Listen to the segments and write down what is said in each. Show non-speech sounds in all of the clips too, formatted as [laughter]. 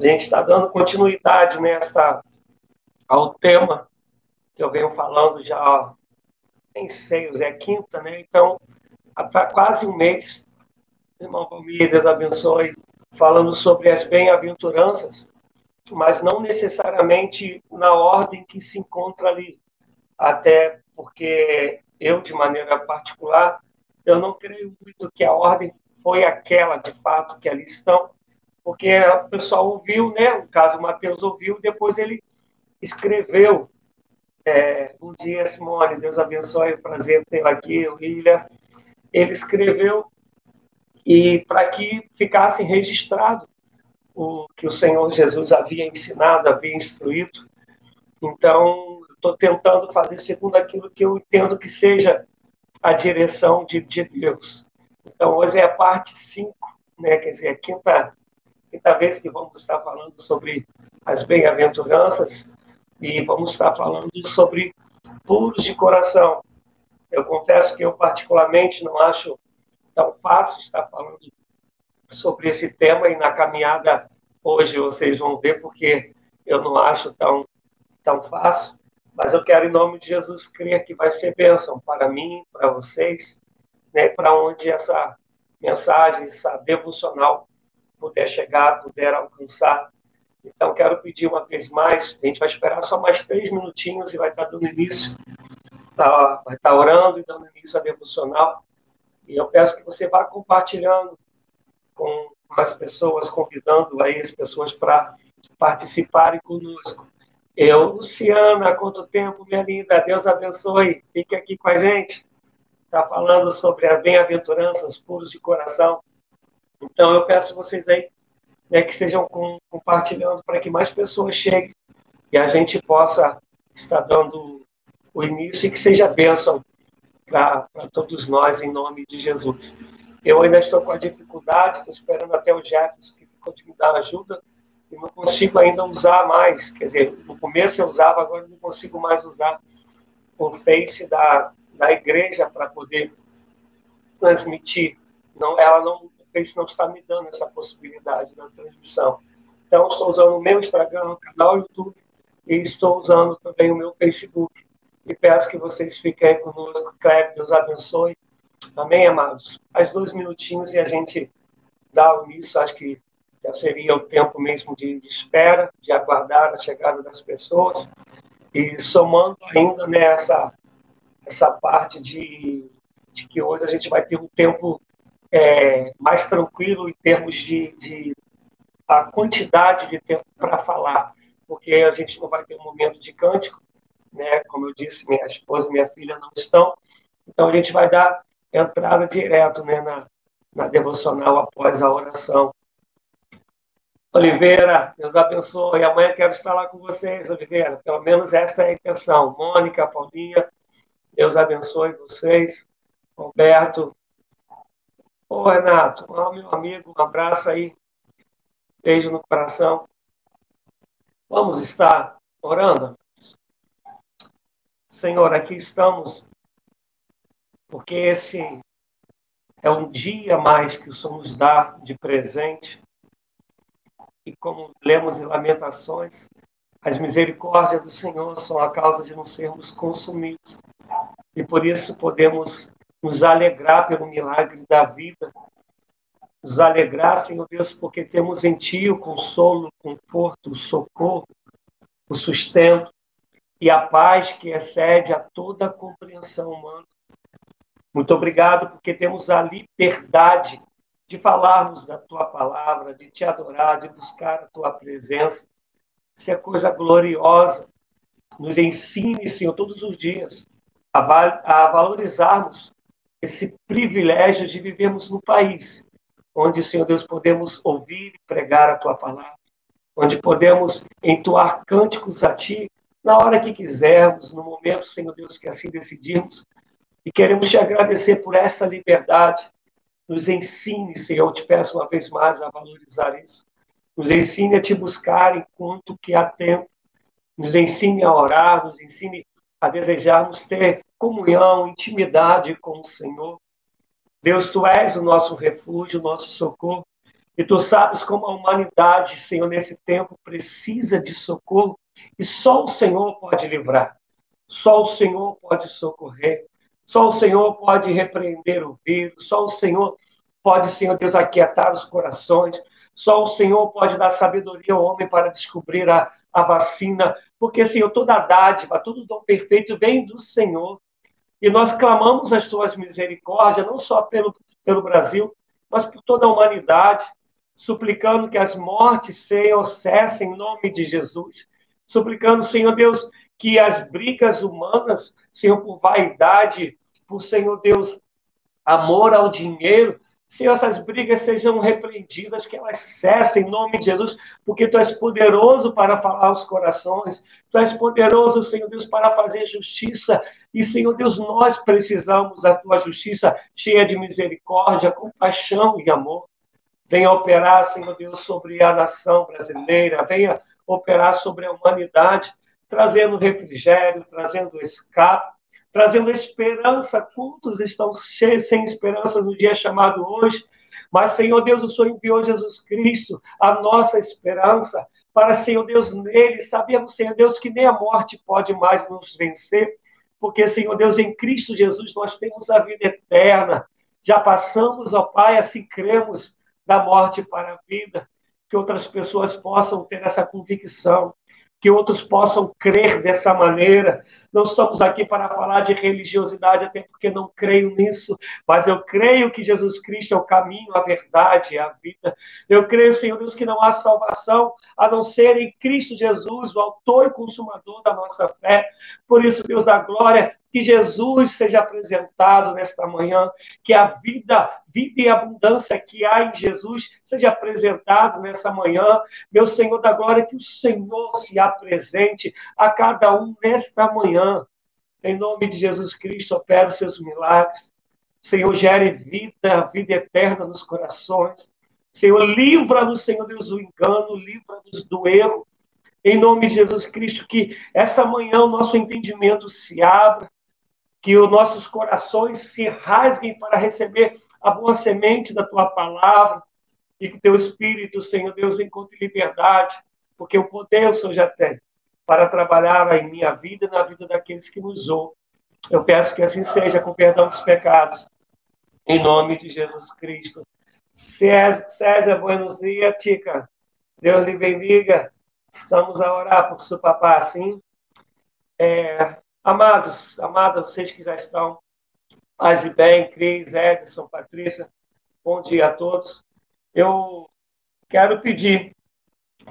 A gente está dando continuidade nessa ao tema que eu venho falando já, nem sei, é quinta, né? Então, há quase um mês, irmão Palmeiras, Deus abençoe, falando sobre as bem-aventuranças, mas não necessariamente na ordem que se encontra ali. Até porque eu, de maneira particular, eu não creio muito que a ordem foi aquela, de fato, que ali estão, porque o pessoal ouviu, né? No caso, o Mateus ouviu, depois ele escreveu. É, bom dia, Simone, Deus abençoe, prazer tê-la aqui, William. Ele escreveu e para que ficasse registrado o que o Senhor Jesus havia ensinado, havia instruído. Então, estou tentando fazer segundo aquilo que eu entendo que seja a direção de, de Deus. Então, hoje é a parte 5, né? quer dizer, a quinta, quinta vez que vamos estar falando sobre as bem-aventuranças e vamos estar falando sobre puros de coração. Eu confesso que eu, particularmente, não acho tão fácil estar falando sobre esse tema e na caminhada hoje vocês vão ver porque eu não acho tão, tão fácil, mas eu quero, em nome de Jesus, crer que vai ser bênção para mim, para vocês, né, para onde essa mensagem, essa devocional puder chegar, puder alcançar. Então, quero pedir uma vez mais, a gente vai esperar só mais três minutinhos e vai estar dando início, tá, vai estar orando e dando início à devocional. E eu peço que você vá compartilhando com as pessoas, convidando aí as pessoas para participarem conosco. Eu, Luciana, há quanto tempo, minha linda? Deus abençoe. Fique aqui com a gente. Está falando sobre as bem-aventuranças puros de coração. Então, eu peço vocês aí né, que sejam com, compartilhando para que mais pessoas cheguem e a gente possa estar dando o início e que seja bênção para todos nós, em nome de Jesus. Eu ainda estou com a dificuldade, estou esperando até o Jefferson que me dar ajuda e não consigo ainda usar mais. Quer dizer, no começo eu usava, agora não consigo mais usar o Face da, da igreja para poder transmitir. Não, ela não, Face não está me dando essa possibilidade da transmissão. Então, estou usando o meu Instagram, o canal YouTube, e estou usando também o meu Facebook e peço que vocês fiquem conosco. Que Deus abençoe. Amém, amados? Mais dois minutinhos e a gente dá o início. Acho que já seria o tempo mesmo de, de espera, de aguardar a chegada das pessoas. E somando ainda nessa essa parte de, de que hoje a gente vai ter um tempo é, mais tranquilo em termos de, de a quantidade de tempo para falar, porque a gente não vai ter um momento de cântico, né? Como eu disse, minha esposa e minha filha não estão. Então a gente vai dar entrada direto, né, na, na devocional após a oração. Oliveira, Deus abençoe. Amanhã quero estar lá com vocês, Oliveira. Pelo menos esta é a intenção. Mônica, Paulinha, Deus abençoe vocês. Roberto. Ô, Renato, oh, meu amigo, um abraço aí. Beijo no coração. Vamos estar orando? Senhor, aqui estamos, porque esse é um dia mais que o Senhor nos dá de presente. E como lemos em Lamentações, as misericórdias do Senhor são a causa de não sermos consumidos. E por isso podemos nos alegrar pelo milagre da vida. Nos alegrar, Senhor Deus, porque temos em Ti o consolo, o conforto, o socorro, o sustento e a paz que excede a toda a compreensão humana. Muito obrigado, porque temos a liberdade de falarmos da tua palavra, de te adorar, de buscar a tua presença. Isso é coisa gloriosa. Nos ensine, Senhor, todos os dias a, a valorizarmos esse privilégio de vivermos no país onde, Senhor Deus, podemos ouvir e pregar a tua palavra, onde podemos entoar cânticos a ti na hora que quisermos, no momento, Senhor Deus, que assim decidirmos. E queremos te agradecer por essa liberdade. Nos ensine, Senhor, eu te peço uma vez mais a valorizar isso. Nos ensine a te buscar enquanto que há tempo. Nos ensine a orar, nos ensine a desejarmos ter comunhão, intimidade com o Senhor. Deus, tu és o nosso refúgio, o nosso socorro. E tu sabes como a humanidade, Senhor, nesse tempo precisa de socorro e só o Senhor pode livrar. Só o Senhor pode socorrer. Só o Senhor pode repreender o vírus. Só o Senhor pode, Senhor Deus, aquietar os corações. Só o Senhor pode dar sabedoria ao homem para descobrir a, a vacina. Porque, Senhor, toda dádiva, todo dom perfeito vem do Senhor. E nós clamamos as tuas misericórdias, não só pelo, pelo Brasil, mas por toda a humanidade, suplicando que as mortes sejam cessem em nome de Jesus. Suplicando, Senhor Deus, que as brigas humanas, Senhor, por vaidade, por, Senhor Deus, amor ao dinheiro, Senhor, essas brigas sejam repreendidas, que elas cessem em nome de Jesus, porque Tu és poderoso para falar aos corações, Tu és poderoso, Senhor Deus, para fazer justiça, e, Senhor Deus, nós precisamos da Tua justiça cheia de misericórdia, compaixão e amor. Venha operar, Senhor Deus, sobre a nação brasileira, venha operar sobre a humanidade, trazendo refrigério, trazendo escape, trazendo esperança. Quantos estão sem esperança no dia chamado hoje? Mas, Senhor Deus, o Senhor enviou Jesus Cristo, a nossa esperança, para, Senhor Deus, nele. Sabemos, Senhor Deus, que nem a morte pode mais nos vencer, porque, Senhor Deus, em Cristo Jesus nós temos a vida eterna. Já passamos, ó Pai, assim cremos da morte para a vida. Que outras pessoas possam ter essa convicção que outros possam crer dessa maneira. Não estamos aqui para falar de religiosidade, até porque não creio nisso, mas eu creio que Jesus Cristo é o caminho, a verdade a vida. Eu creio, Senhor Deus, que não há salvação a não ser em Cristo Jesus, o autor e consumador da nossa fé. Por isso, Deus da glória, que Jesus seja apresentado nesta manhã, que a vida, vida e abundância que há em Jesus seja apresentado nessa manhã. Meu Senhor da glória, que o Senhor se apresente a cada um nesta manhã. Em nome de Jesus Cristo, opera os seus milagres. Senhor, gere vida, vida eterna nos corações. Senhor, livra-nos, Senhor Deus, do engano, livra-nos do erro. Em nome de Jesus Cristo, que essa manhã o nosso entendimento se abra, que os nossos corações se rasguem para receber a boa semente da tua palavra e que teu Espírito, Senhor Deus, encontre liberdade, porque o poder o Senhor já tem para trabalhar em minha vida e na vida daqueles que nos ouvem. Eu peço que assim seja, com perdão dos pecados, em nome de Jesus Cristo. César, buenos dias, Tica. Deus lhe bendiga. Estamos a orar por seu papá, sim. É, Amados, amadas, vocês que já estão, paz e bem, Cris, Edson, Patrícia, bom dia a todos. Eu quero pedir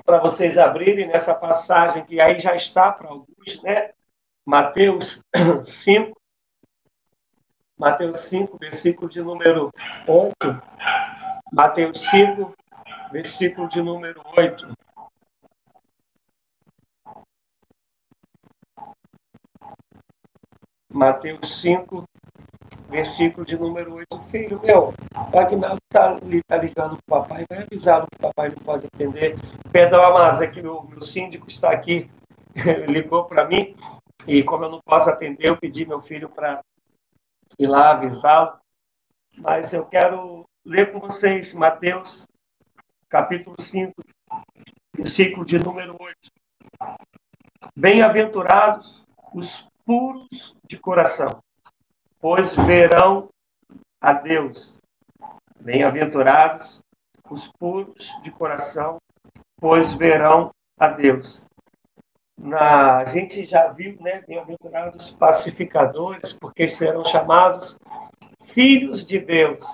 para vocês abrirem nessa passagem que aí já está para alguns, né? Mateus [clears throat] 5, Mateus 5, versículo de número 8. Mateus 5, versículo de número 8. Mateus 5, versículo de número 8. Filho meu, o Agnaldo está tá ligando para o papai, vai avisar que o papai não pode atender. Perdão, amados, é que meu, meu síndico está aqui, [laughs] ligou para mim, e como eu não posso atender, eu pedi meu filho para ir lá avisá-lo. Mas eu quero ler com vocês Mateus, capítulo 5, versículo de número 8. Bem-aventurados os puros de coração, pois verão a Deus. Bem-aventurados os puros de coração, pois verão a Deus. Na, a gente já viu, né, bem-aventurados pacificadores, porque serão chamados filhos de Deus.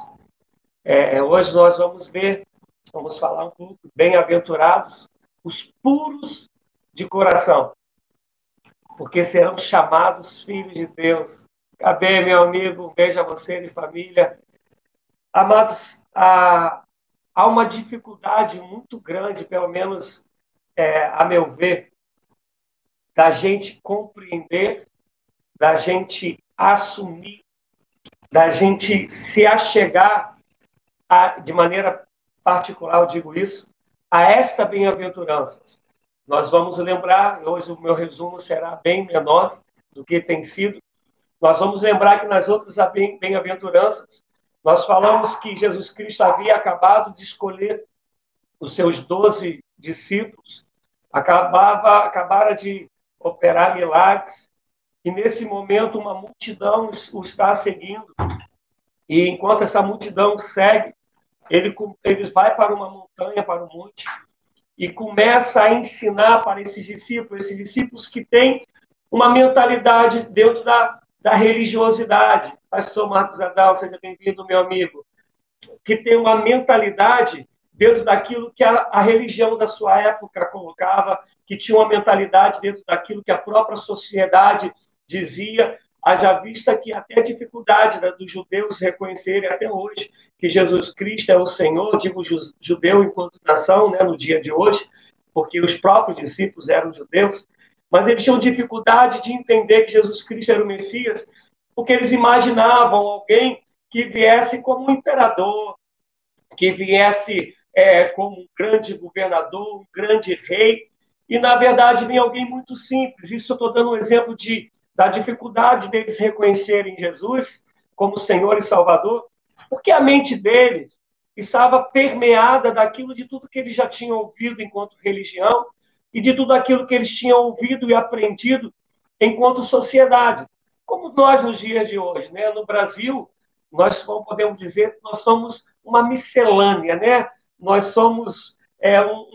É, hoje nós vamos ver, vamos falar um pouco, bem-aventurados os puros de coração porque serão chamados filhos de Deus. Cadê, meu amigo? Um beijo a você e família. Amados, há, há uma dificuldade muito grande, pelo menos é, a meu ver, da gente compreender, da gente assumir, da gente se achegar a, de maneira particular, eu digo isso, a esta bem-aventurança. Nós vamos lembrar, hoje o meu resumo será bem menor do que tem sido. Nós vamos lembrar que nas outras bem-aventuranças, nós falamos que Jesus Cristo havia acabado de escolher os seus doze discípulos acabava, acabaram de operar milagres, e nesse momento uma multidão o está seguindo. E enquanto essa multidão segue, ele, ele vai para uma montanha, para um monte, e começa a ensinar para esses discípulos, esses discípulos que têm uma mentalidade dentro da, da religiosidade. Pastor Marcos Adal, seja bem-vindo, meu amigo. Que tem uma mentalidade dentro daquilo que a, a religião da sua época colocava, que tinha uma mentalidade dentro daquilo que a própria sociedade dizia, haja vista que até a dificuldade né, dos judeus reconhecerem até hoje que Jesus Cristo é o Senhor, digo judeu enquanto nação, né, no dia de hoje, porque os próprios discípulos eram judeus, mas eles tinham dificuldade de entender que Jesus Cristo era o Messias, porque eles imaginavam alguém que viesse como um imperador, que viesse é, como um grande governador, um grande rei, e na verdade vem alguém muito simples. Isso eu estou dando um exemplo de da dificuldade deles reconhecerem Jesus como Senhor e Salvador, porque a mente deles estava permeada daquilo de tudo que eles já tinham ouvido enquanto religião e de tudo aquilo que eles tinham ouvido e aprendido enquanto sociedade. Como nós nos dias de hoje, né? No Brasil, nós podemos dizer que nós somos uma miscelânea, né? Nós somos é, um,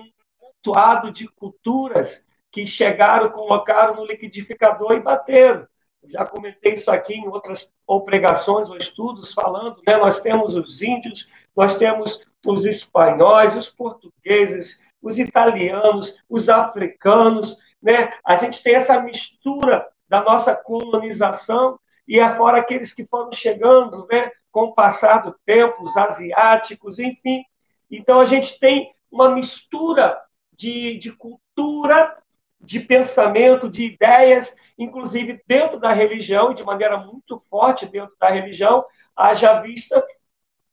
um de culturas que chegaram, colocaram no liquidificador e bateram. Já comentei isso aqui em outras ou pregações ou estudos falando, né? Nós temos os índios, nós temos os espanhóis, os portugueses, os italianos, os africanos, né? A gente tem essa mistura da nossa colonização e afora aqueles que foram chegando, né? Com o passar do tempo, os asiáticos, enfim. Então a gente tem uma mistura de, de cultura de pensamento, de ideias, inclusive dentro da religião, e de maneira muito forte dentro da religião, haja vista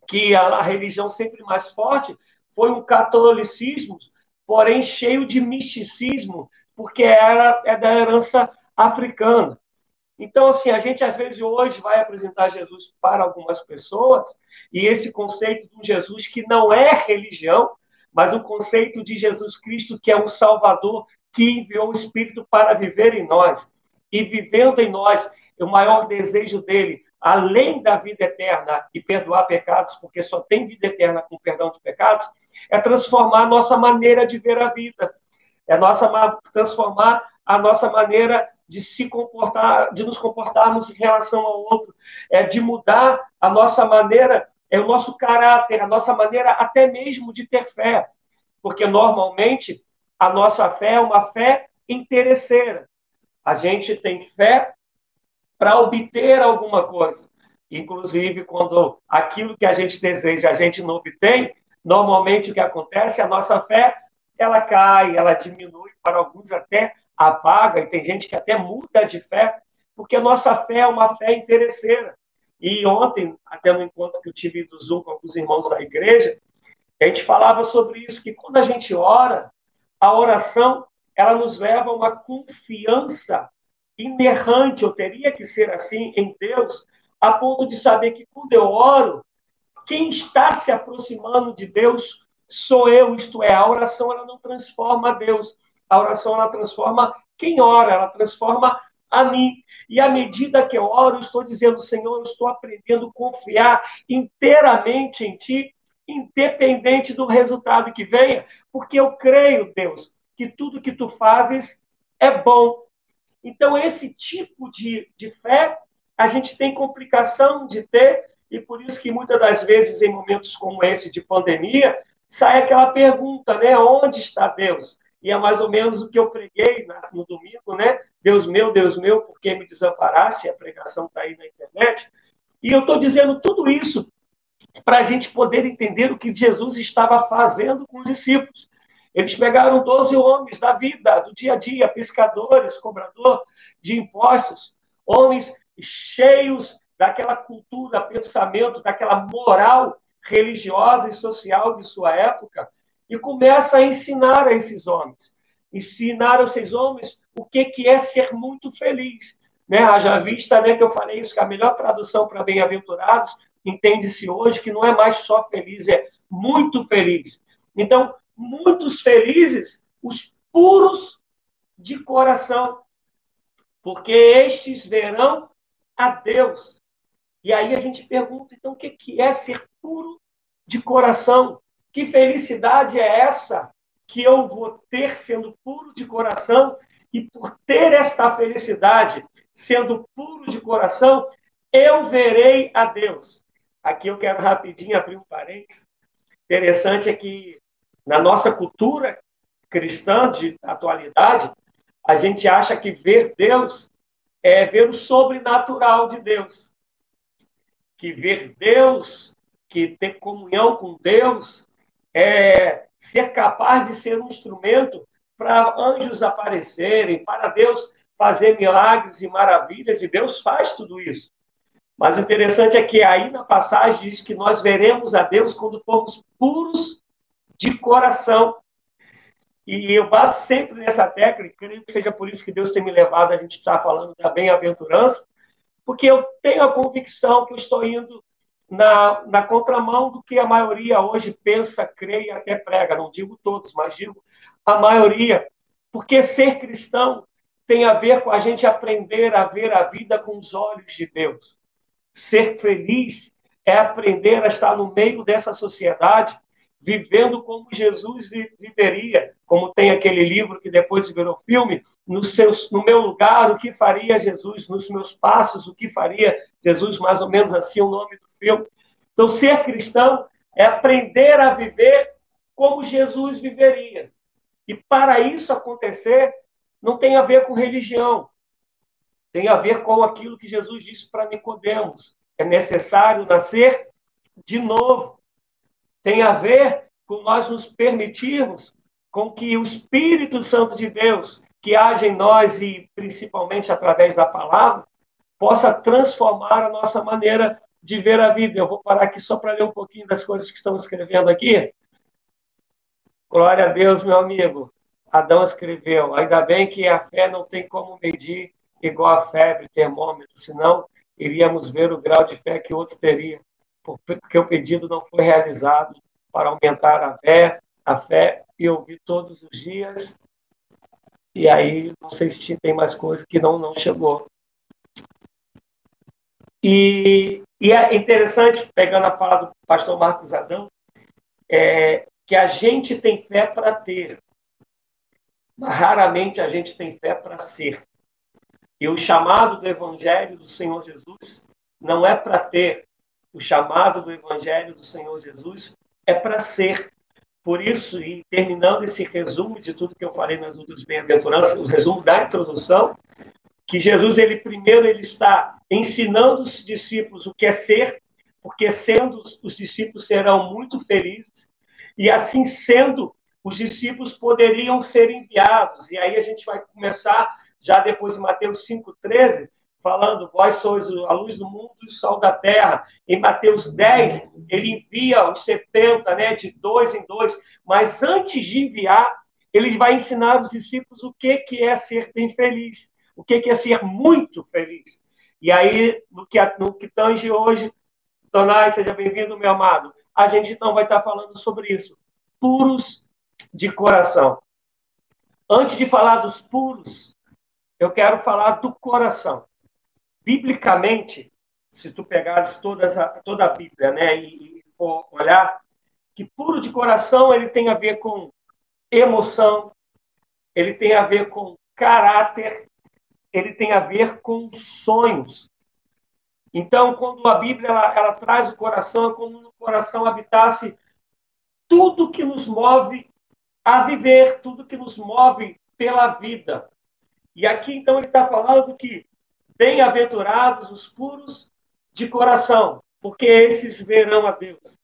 que a, religião sempre mais forte foi um catolicismo, porém cheio de misticismo, porque era é da herança africana. Então, assim, a gente às vezes hoje vai apresentar Jesus para algumas pessoas, e esse conceito de um Jesus que não é religião, mas o conceito de Jesus Cristo que é um Salvador que enviou o Espírito para viver em nós. E vivendo em nós, o maior desejo dele, além da vida eterna e perdoar pecados, porque só tem vida eterna com perdão de pecados, é transformar a nossa maneira de ver a vida. É nossa transformar a nossa maneira de se comportar, de nos comportarmos em relação ao outro, é de mudar a nossa maneira, é o nosso caráter, a nossa maneira até mesmo de ter fé, porque normalmente a nossa fé é uma fé interesseira. A gente tem fé para obter alguma coisa. Inclusive, quando aquilo que a gente deseja a gente não obtém, normalmente o que acontece, a nossa fé, ela cai, ela diminui, para alguns até apaga, e tem gente que até muda de fé, porque a nossa fé é uma fé interesseira. E ontem, até no encontro que eu tive do Zoom com alguns irmãos da igreja, a gente falava sobre isso, que quando a gente ora, a oração ela nos leva a uma confiança inerrante, ou teria que ser assim, em Deus, a ponto de saber que quando eu oro, quem está se aproximando de Deus sou eu, isto é, a oração ela não transforma Deus, a oração ela transforma quem ora, ela transforma a mim. E à medida que eu oro, eu estou dizendo, Senhor, eu estou aprendendo a confiar inteiramente em Ti, independente do resultado que venha, porque eu creio, Deus, que tudo que tu fazes é bom. Então, esse tipo de, de fé, a gente tem complicação de ter, e por isso que muitas das vezes, em momentos como esse de pandemia, sai aquela pergunta, né? Onde está Deus? E é mais ou menos o que eu preguei no domingo, né? Deus meu, Deus meu, por que me desamparaste? A pregação está aí na internet. E eu estou dizendo tudo isso para a gente poder entender o que Jesus estava fazendo com os discípulos. Eles pegaram 12 homens da vida, do dia a dia, pescadores, cobrador de impostos, homens cheios daquela cultura, pensamento, daquela moral religiosa e social de sua época, e começa a ensinar a esses homens. Ensinar esses homens o que, que é ser muito feliz. Né? Haja vista né, que eu falei isso, que a melhor tradução para bem-aventurados entende-se hoje que não é mais só feliz, é muito feliz. Então, muitos felizes os puros de coração, porque estes verão a Deus. E aí a gente pergunta, então, o que é ser puro de coração? Que felicidade é essa que eu vou ter sendo puro de coração? E por ter esta felicidade, sendo puro de coração, eu verei a Deus. Aqui eu quero rapidinho abrir um parênteses. Interessante é que na nossa cultura cristã de atualidade, a gente acha que ver Deus é ver o sobrenatural de Deus. Que ver Deus, que ter comunhão com Deus, é ser capaz de ser um instrumento para anjos aparecerem, para Deus fazer milagres e maravilhas, e Deus faz tudo isso. Mas o interessante é que aí na passagem diz que nós veremos a Deus quando formos puros de coração. E eu bato sempre nessa e creio que seja por isso que Deus tem me levado a gente estar falando da bem-aventurança, porque eu tenho a convicção que eu estou indo na, na contramão do que a maioria hoje pensa, crê e até prega. Não digo todos, mas digo a maioria. Porque ser cristão tem a ver com a gente aprender a ver a vida com os olhos de Deus. Ser feliz é aprender a estar no meio dessa sociedade, vivendo como Jesus viveria, como tem aquele livro que depois virou filme, no, no meu lugar, o que faria Jesus, nos meus passos, o que faria Jesus, mais ou menos assim o nome do filme. Então, ser cristão é aprender a viver como Jesus viveria. E para isso acontecer, não tem a ver com religião, tem a ver com aquilo que Jesus disse para Nicodemos. É necessário nascer de novo. Tem a ver com nós nos permitirmos com que o Espírito Santo de Deus, que age em nós e principalmente através da palavra, possa transformar a nossa maneira de ver a vida. Eu vou parar aqui só para ler um pouquinho das coisas que estão escrevendo aqui. Glória a Deus, meu amigo. Adão escreveu: Ainda bem que a fé não tem como medir igual a febre, termômetro, senão iríamos ver o grau de fé que outro teria, porque o pedido não foi realizado para aumentar a fé, a fé e ouvir todos os dias. E aí, não sei se tem mais coisa que não, não chegou. E, e é interessante, pegando a fala do pastor Marcos Adão, é, que a gente tem fé para ter, mas raramente a gente tem fé para ser. E o chamado do Evangelho do Senhor Jesus não é para ter. O chamado do Evangelho do Senhor Jesus é para ser. Por isso, e terminando esse resumo de tudo que eu falei nas outras bem-aventuranças, o resumo da introdução, que Jesus, ele primeiro, ele está ensinando os discípulos o que é ser, porque sendo os discípulos serão muito felizes, e assim sendo, os discípulos poderiam ser enviados. E aí a gente vai começar já depois em Mateus 5,13, falando, vós sois a luz do mundo e o sol da terra. Em Mateus 10, ele envia os 70, né, de dois em dois, mas antes de enviar, ele vai ensinar os discípulos o que, que é ser bem feliz, o que, que é ser muito feliz. E aí, no que, no que tange hoje, Tonai, seja bem-vindo, meu amado, a gente então vai estar falando sobre isso. Puros de coração. Antes de falar dos puros, eu quero falar do coração. Biblicamente, se tu pegares todas a, toda a Bíblia, né, e, e olhar, que puro de coração ele tem a ver com emoção, ele tem a ver com caráter, ele tem a ver com sonhos. Então, quando a Bíblia ela, ela traz o coração, é como no coração habitasse tudo que nos move a viver, tudo que nos move pela vida. E aqui, então, ele está falando que bem-aventurados os puros de coração, porque esses verão a Deus.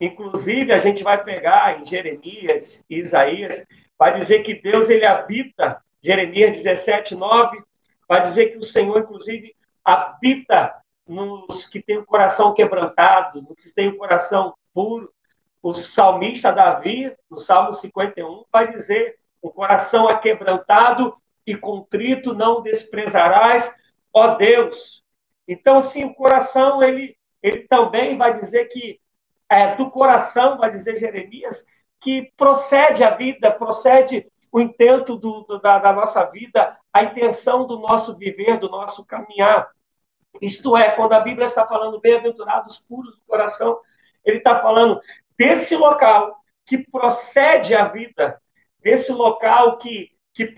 Inclusive, a gente vai pegar em Jeremias Isaías, vai dizer que Deus ele habita, Jeremias 17, 9, vai dizer que o Senhor, inclusive, habita nos que têm o coração quebrantado, nos que têm o coração puro. O salmista Davi, no Salmo 51, vai dizer: o coração aquebrantado e contrito não desprezarás, ó Deus. Então, assim, o coração, ele, ele também vai dizer que, é, do coração, vai dizer Jeremias, que procede a vida, procede o intento do, do, da, da nossa vida, a intenção do nosso viver, do nosso caminhar. Isto é, quando a Bíblia está falando bem-aventurados puros do coração, ele está falando desse local que procede a vida, desse local que, que,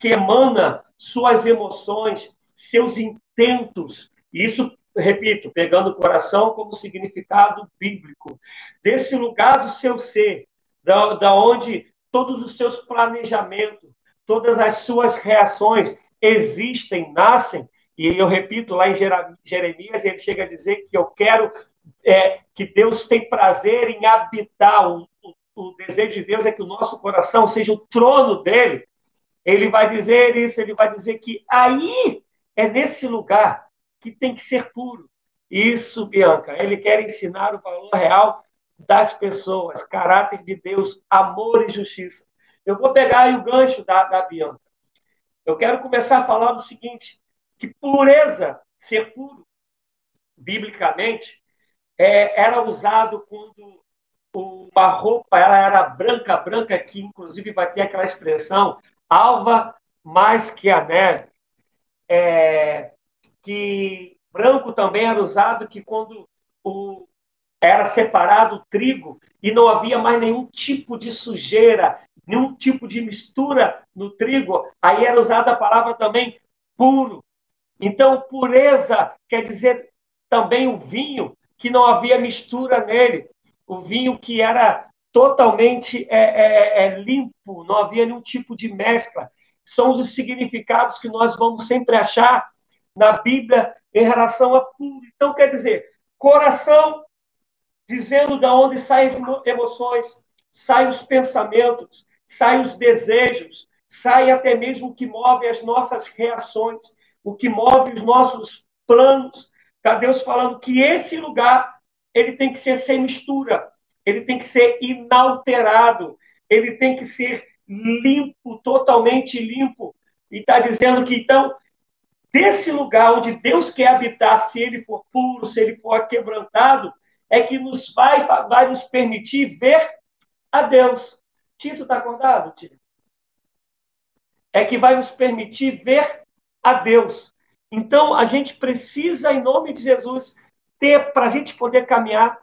que emana suas emoções, seus intentos. Isso, repito, pegando o coração como significado bíblico, desse lugar do seu ser, da, da onde todos os seus planejamentos, todas as suas reações existem, nascem. E eu repito, lá em Jeremias, ele chega a dizer que eu quero é, que Deus tem prazer em habitar. O, o, o desejo de Deus é que o nosso coração seja o trono dele. Ele vai dizer isso, ele vai dizer que aí é nesse lugar que tem que ser puro. Isso, Bianca, ele quer ensinar o valor real das pessoas, caráter de Deus, amor e justiça. Eu vou pegar aí o gancho da, da Bianca. Eu quero começar a falar do seguinte: que pureza, ser puro, biblicamente, é, era usado quando uma roupa ela era branca, branca, que inclusive vai ter aquela expressão alva mais que a neve. É, que branco também era usado que quando o, era separado o trigo e não havia mais nenhum tipo de sujeira, nenhum tipo de mistura no trigo, aí era usada a palavra também puro. Então, pureza quer dizer também o vinho, que não havia mistura nele, o vinho que era totalmente é, é, é, limpo, não havia nenhum tipo de mescla. São os significados que nós vamos sempre achar na Bíblia em relação a puro. Então, quer dizer, coração dizendo de onde saem as emoções, saem os pensamentos, saem os desejos, sai até mesmo o que move as nossas reações, o que move os nossos planos. Está Deus falando que esse lugar ele tem que ser sem mistura, ele tem que ser inalterado, ele tem que ser limpo, totalmente limpo. E está dizendo que então desse lugar onde Deus quer habitar, se ele for puro, se ele for quebrantado, é que nos vai, vai nos permitir ver a Deus. Tito está acordado, Tito? É que vai nos permitir ver a Deus. Então, a gente precisa, em nome de Jesus, ter, para a gente poder caminhar,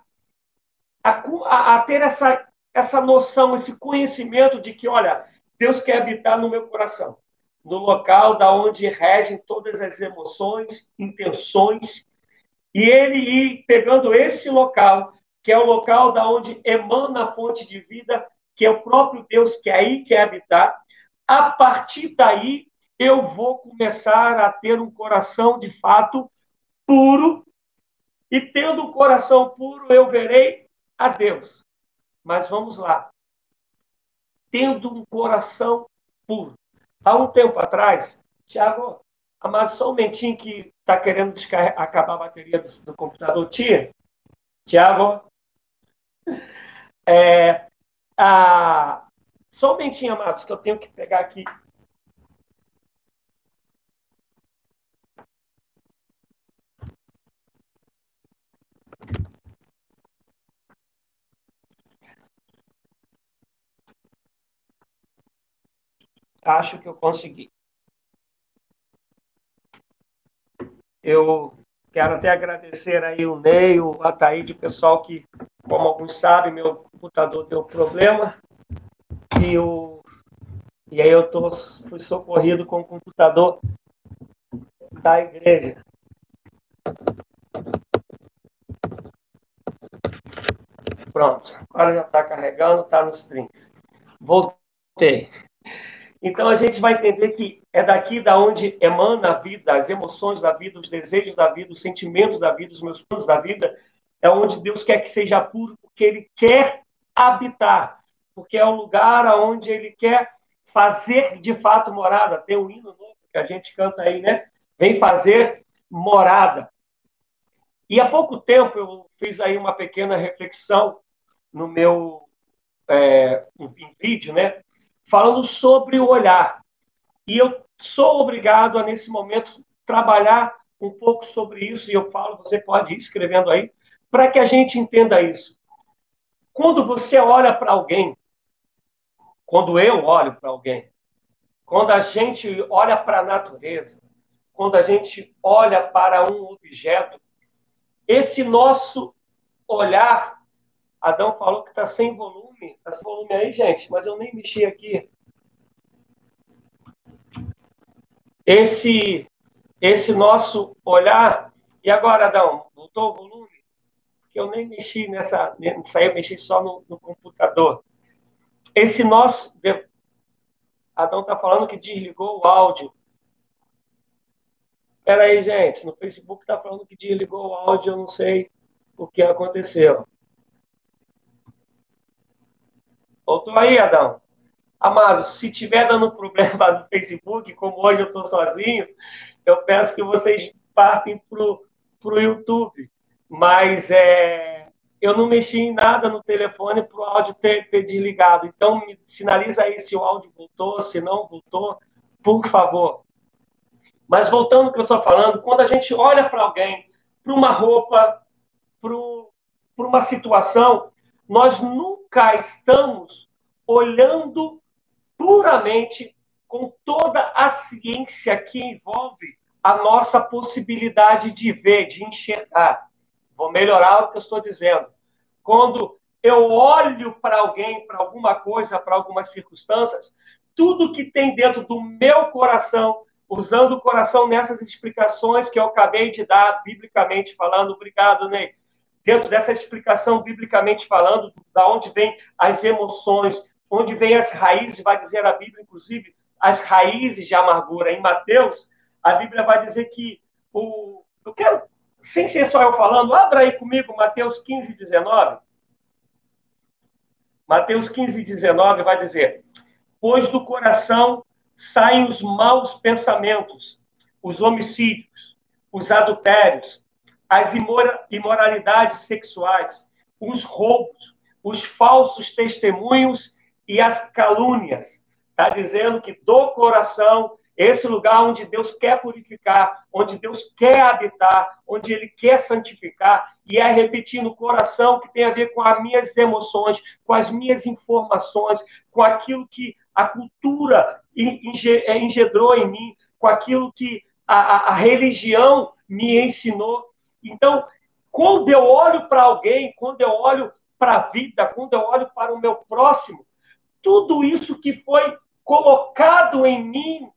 a, a, a ter essa, essa noção, esse conhecimento de que, olha, Deus quer habitar no meu coração, no local da onde regem todas as emoções, intenções e ele ir pegando esse local, que é o local da onde emana a fonte de vida, que é o próprio Deus que aí quer habitar. A partir daí, eu vou começar a ter um coração de fato puro, e tendo um coração puro, eu verei a Deus. Mas vamos lá. Tendo um coração puro. Há um tempo atrás, Tiago, Amado, só um momentinho que está querendo acabar a bateria do, do computador. Tia, Tiago. É, a... Só um momentinho, amados, que eu tenho que pegar aqui. Acho que eu consegui. Eu quero até agradecer aí o Ney, o Ataíde, o pessoal que, como alguns sabem, meu computador deu problema. E, o, e aí eu tô, fui socorrido com o computador da igreja. Pronto, agora já está carregando, está nos trinks. Voltei. Então a gente vai entender que é daqui da onde emana a vida, as emoções da vida, os desejos da vida, os sentimentos da vida, os meus planos da vida, é onde Deus quer que seja puro, porque Ele quer habitar, porque é o lugar onde Ele quer fazer de fato morada. Tem um hino novo que a gente canta aí, né? Vem fazer morada. E há pouco tempo eu fiz aí uma pequena reflexão no meu é, vídeo, né? Falando sobre o olhar. E eu sou obrigado a, nesse momento, trabalhar um pouco sobre isso, e eu falo, você pode ir escrevendo aí, para que a gente entenda isso. Quando você olha para alguém, quando eu olho para alguém, quando a gente olha para a natureza, quando a gente olha para um objeto, esse nosso olhar, Adão falou que está sem volume, está sem volume aí, gente, mas eu nem mexi aqui. Esse, esse nosso olhar, e agora, Adão, voltou o volume? Porque eu nem mexi nessa, nessa eu mexi só no, no computador. Esse nosso, Adão está falando que desligou o áudio. Espera aí, gente. No Facebook está falando que desligou o áudio. Eu não sei o que aconteceu. Voltou aí, Adão? Amados, se tiver dando problema no Facebook, como hoje eu estou sozinho, eu peço que vocês partem para o YouTube. Mas é, eu não mexi em nada no telefone para o áudio ter, ter, desligado. Então, me sinaliza aí se o áudio voltou, se não voltou, por favor. Mas voltando ao que eu estou falando, quando a gente olha para alguém, para uma roupa, para uma situação, nós nunca estamos olhando puramente com toda a ciência que envolve a nossa possibilidade de ver, de enxergar. Vou melhorar o que eu estou dizendo. Quando eu olho para alguém, para alguma coisa, para algumas circunstâncias, tudo que tem dentro do meu coração, usando o coração nessas explicações que eu acabei de dar, biblicamente falando, obrigado, Ney. Dentro dessa explicação, biblicamente falando, da onde vem as emoções, onde vem as raízes, vai dizer a Bíblia, inclusive, as raízes de amargura. Em Mateus, a Bíblia vai dizer que o. Eu quero sem ser só eu falando, abra aí comigo Mateus 15, 19. Mateus 15, 19 vai dizer: Pois do coração saem os maus pensamentos, os homicídios, os adultérios, as imoralidades sexuais, os roubos, os falsos testemunhos e as calúnias. Está dizendo que do coração esse lugar onde Deus quer purificar, onde Deus quer habitar, onde Ele quer santificar, e é repetir no coração que tem a ver com as minhas emoções, com as minhas informações, com aquilo que a cultura é, engendrou em mim, com aquilo que a, a religião me ensinou. Então, quando eu olho para alguém, quando eu olho para a vida, quando eu olho para o meu próximo, tudo isso que foi colocado em mim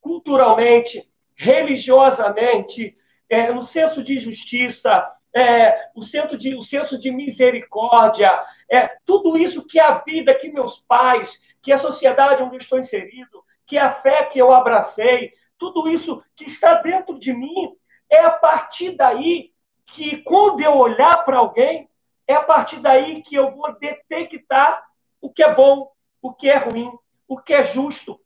culturalmente, religiosamente, é, no senso de justiça, é, o, senso de, o senso de misericórdia, é, tudo isso que a vida, que meus pais, que a sociedade onde eu estou inserido, que a fé que eu abracei, tudo isso que está dentro de mim, é a partir daí que, quando eu olhar para alguém, é a partir daí que eu vou detectar o que é bom, o que é ruim, o que é justo,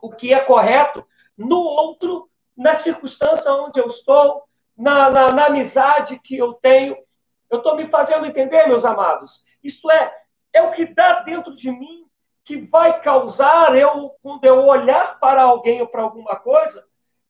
o que é correto no outro, na circunstância onde eu estou, na, na, na amizade que eu tenho. Eu estou me fazendo entender, meus amados? Isto é, é o que dá dentro de mim que vai causar, eu, quando eu olhar para alguém ou para alguma coisa,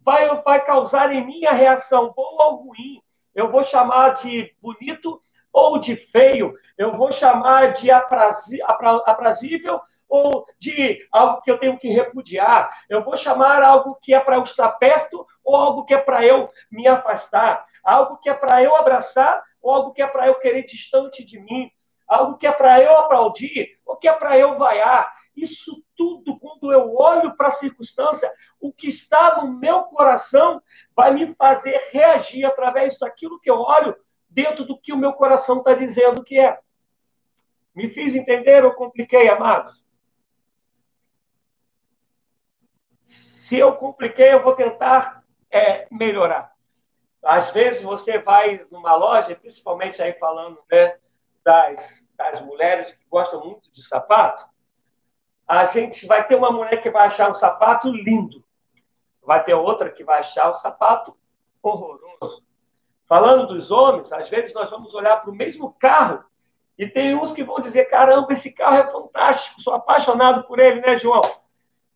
vai, vai causar em mim a reação boa ou ruim. Eu vou chamar de bonito ou de feio. Eu vou chamar de aprazível ou de algo que eu tenho que repudiar. Eu vou chamar algo que é para eu estar perto ou algo que é para eu me afastar. Algo que é para eu abraçar ou algo que é para eu querer distante de mim. Algo que é para eu aplaudir ou que é para eu vaiar. Isso tudo, quando eu olho para a circunstância, o que está no meu coração vai me fazer reagir através daquilo que eu olho, dentro do que o meu coração está dizendo que é. Me fiz entender ou compliquei, amados? Se eu compliquei, eu vou tentar é, melhorar. Às vezes você vai numa loja, principalmente aí falando né, das, das mulheres que gostam muito de sapato, a gente vai ter uma mulher que vai achar um sapato lindo, vai ter outra que vai achar um sapato horroroso. Falando dos homens, às vezes nós vamos olhar para o mesmo carro e tem uns que vão dizer: caramba, esse carro é fantástico, sou apaixonado por ele, né, João?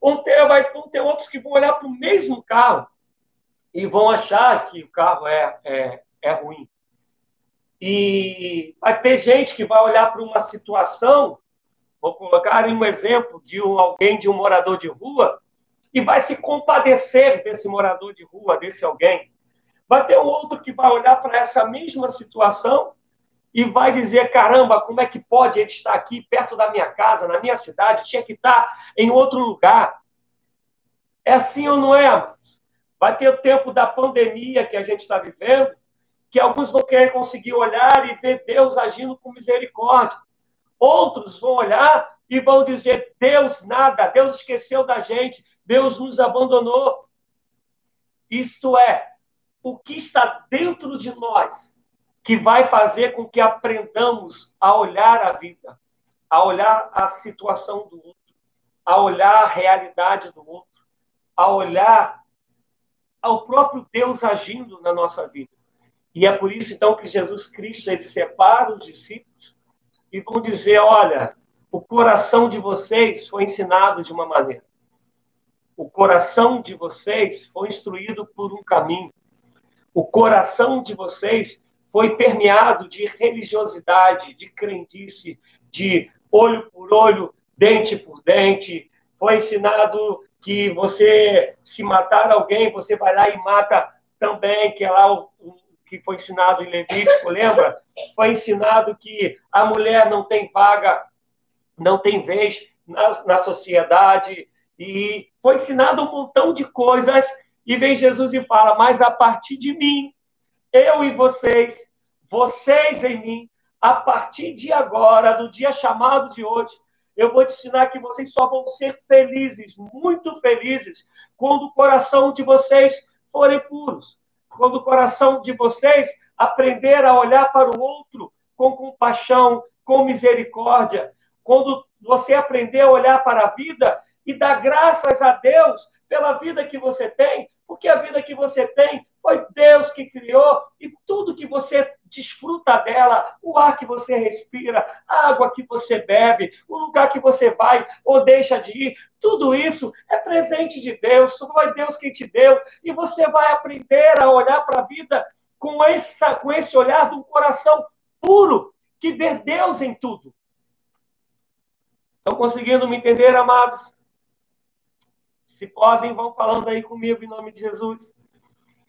Vão ter, vai, vão ter outros que vão olhar para o mesmo carro e vão achar que o carro é, é, é ruim. E vai ter gente que vai olhar para uma situação vou colocar um exemplo de um, alguém, de um morador de rua, e vai se compadecer desse morador de rua, desse alguém. Vai ter um outro que vai olhar para essa mesma situação e vai dizer: caramba, como é que pode ele estar aqui perto da minha casa, na minha cidade, tinha que estar em outro lugar. É assim ou não é, amados? Vai ter o tempo da pandemia que a gente está vivendo, que alguns vão querer conseguir olhar e ver Deus agindo com misericórdia. Outros vão olhar e vão dizer: Deus nada, Deus esqueceu da gente, Deus nos abandonou. Isto é, o que está dentro de nós que vai fazer com que aprendamos a olhar a vida, a olhar a situação do outro, a olhar a realidade do outro, a olhar ao próprio Deus agindo na nossa vida. E é por isso, então, que Jesus Cristo ele separa os discípulos e vão dizer: olha, o coração de vocês foi ensinado de uma maneira. O coração de vocês foi instruído por um caminho. O coração de vocês foi permeado de religiosidade, de crendice, de olho por olho, dente por dente. Foi ensinado que você, se matar alguém, você vai lá e mata também, que é lá o, que foi ensinado em Levítico, lembra? Foi ensinado que a mulher não tem vaga, não tem vez na, na sociedade, e foi ensinado um montão de coisas, e vem Jesus e fala: Mas a partir de mim, eu e vocês, vocês em mim, a partir de agora, do dia chamado de hoje, eu vou te ensinar que vocês só vão ser felizes, muito felizes, quando o coração de vocês forem puros. Quando o coração de vocês aprender a olhar para o outro com compaixão, com misericórdia. Quando você aprender a olhar para a vida e dar graças a Deus pela vida que você tem, porque a vida que você tem foi Deus que criou e tudo que você desfruta dela, o ar que você respira, a água que você bebe, o lugar que você vai ou deixa de ir, tudo isso é presente de Deus, foi Deus quem te deu e você vai aprender a olhar para a vida com, essa, com esse olhar de um coração puro que vê Deus em tudo. Estão conseguindo me entender, amados? Se podem, vão falando aí comigo em nome de Jesus.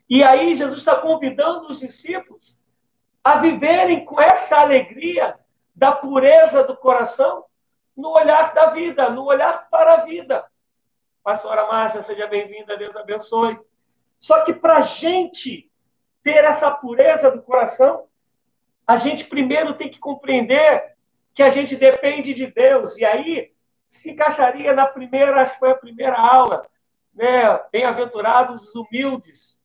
E aí Jesus está convidando os discípulos a viverem com essa alegria da pureza do coração no olhar da vida, no olhar para a vida. Pastora Márcia, seja bem-vinda, Deus abençoe. Só que para a gente ter essa pureza do coração, a gente primeiro tem que compreender que a gente depende de Deus. E aí se encaixaria na primeira, acho que foi a primeira aula, né? Bem-aventurados os humildes,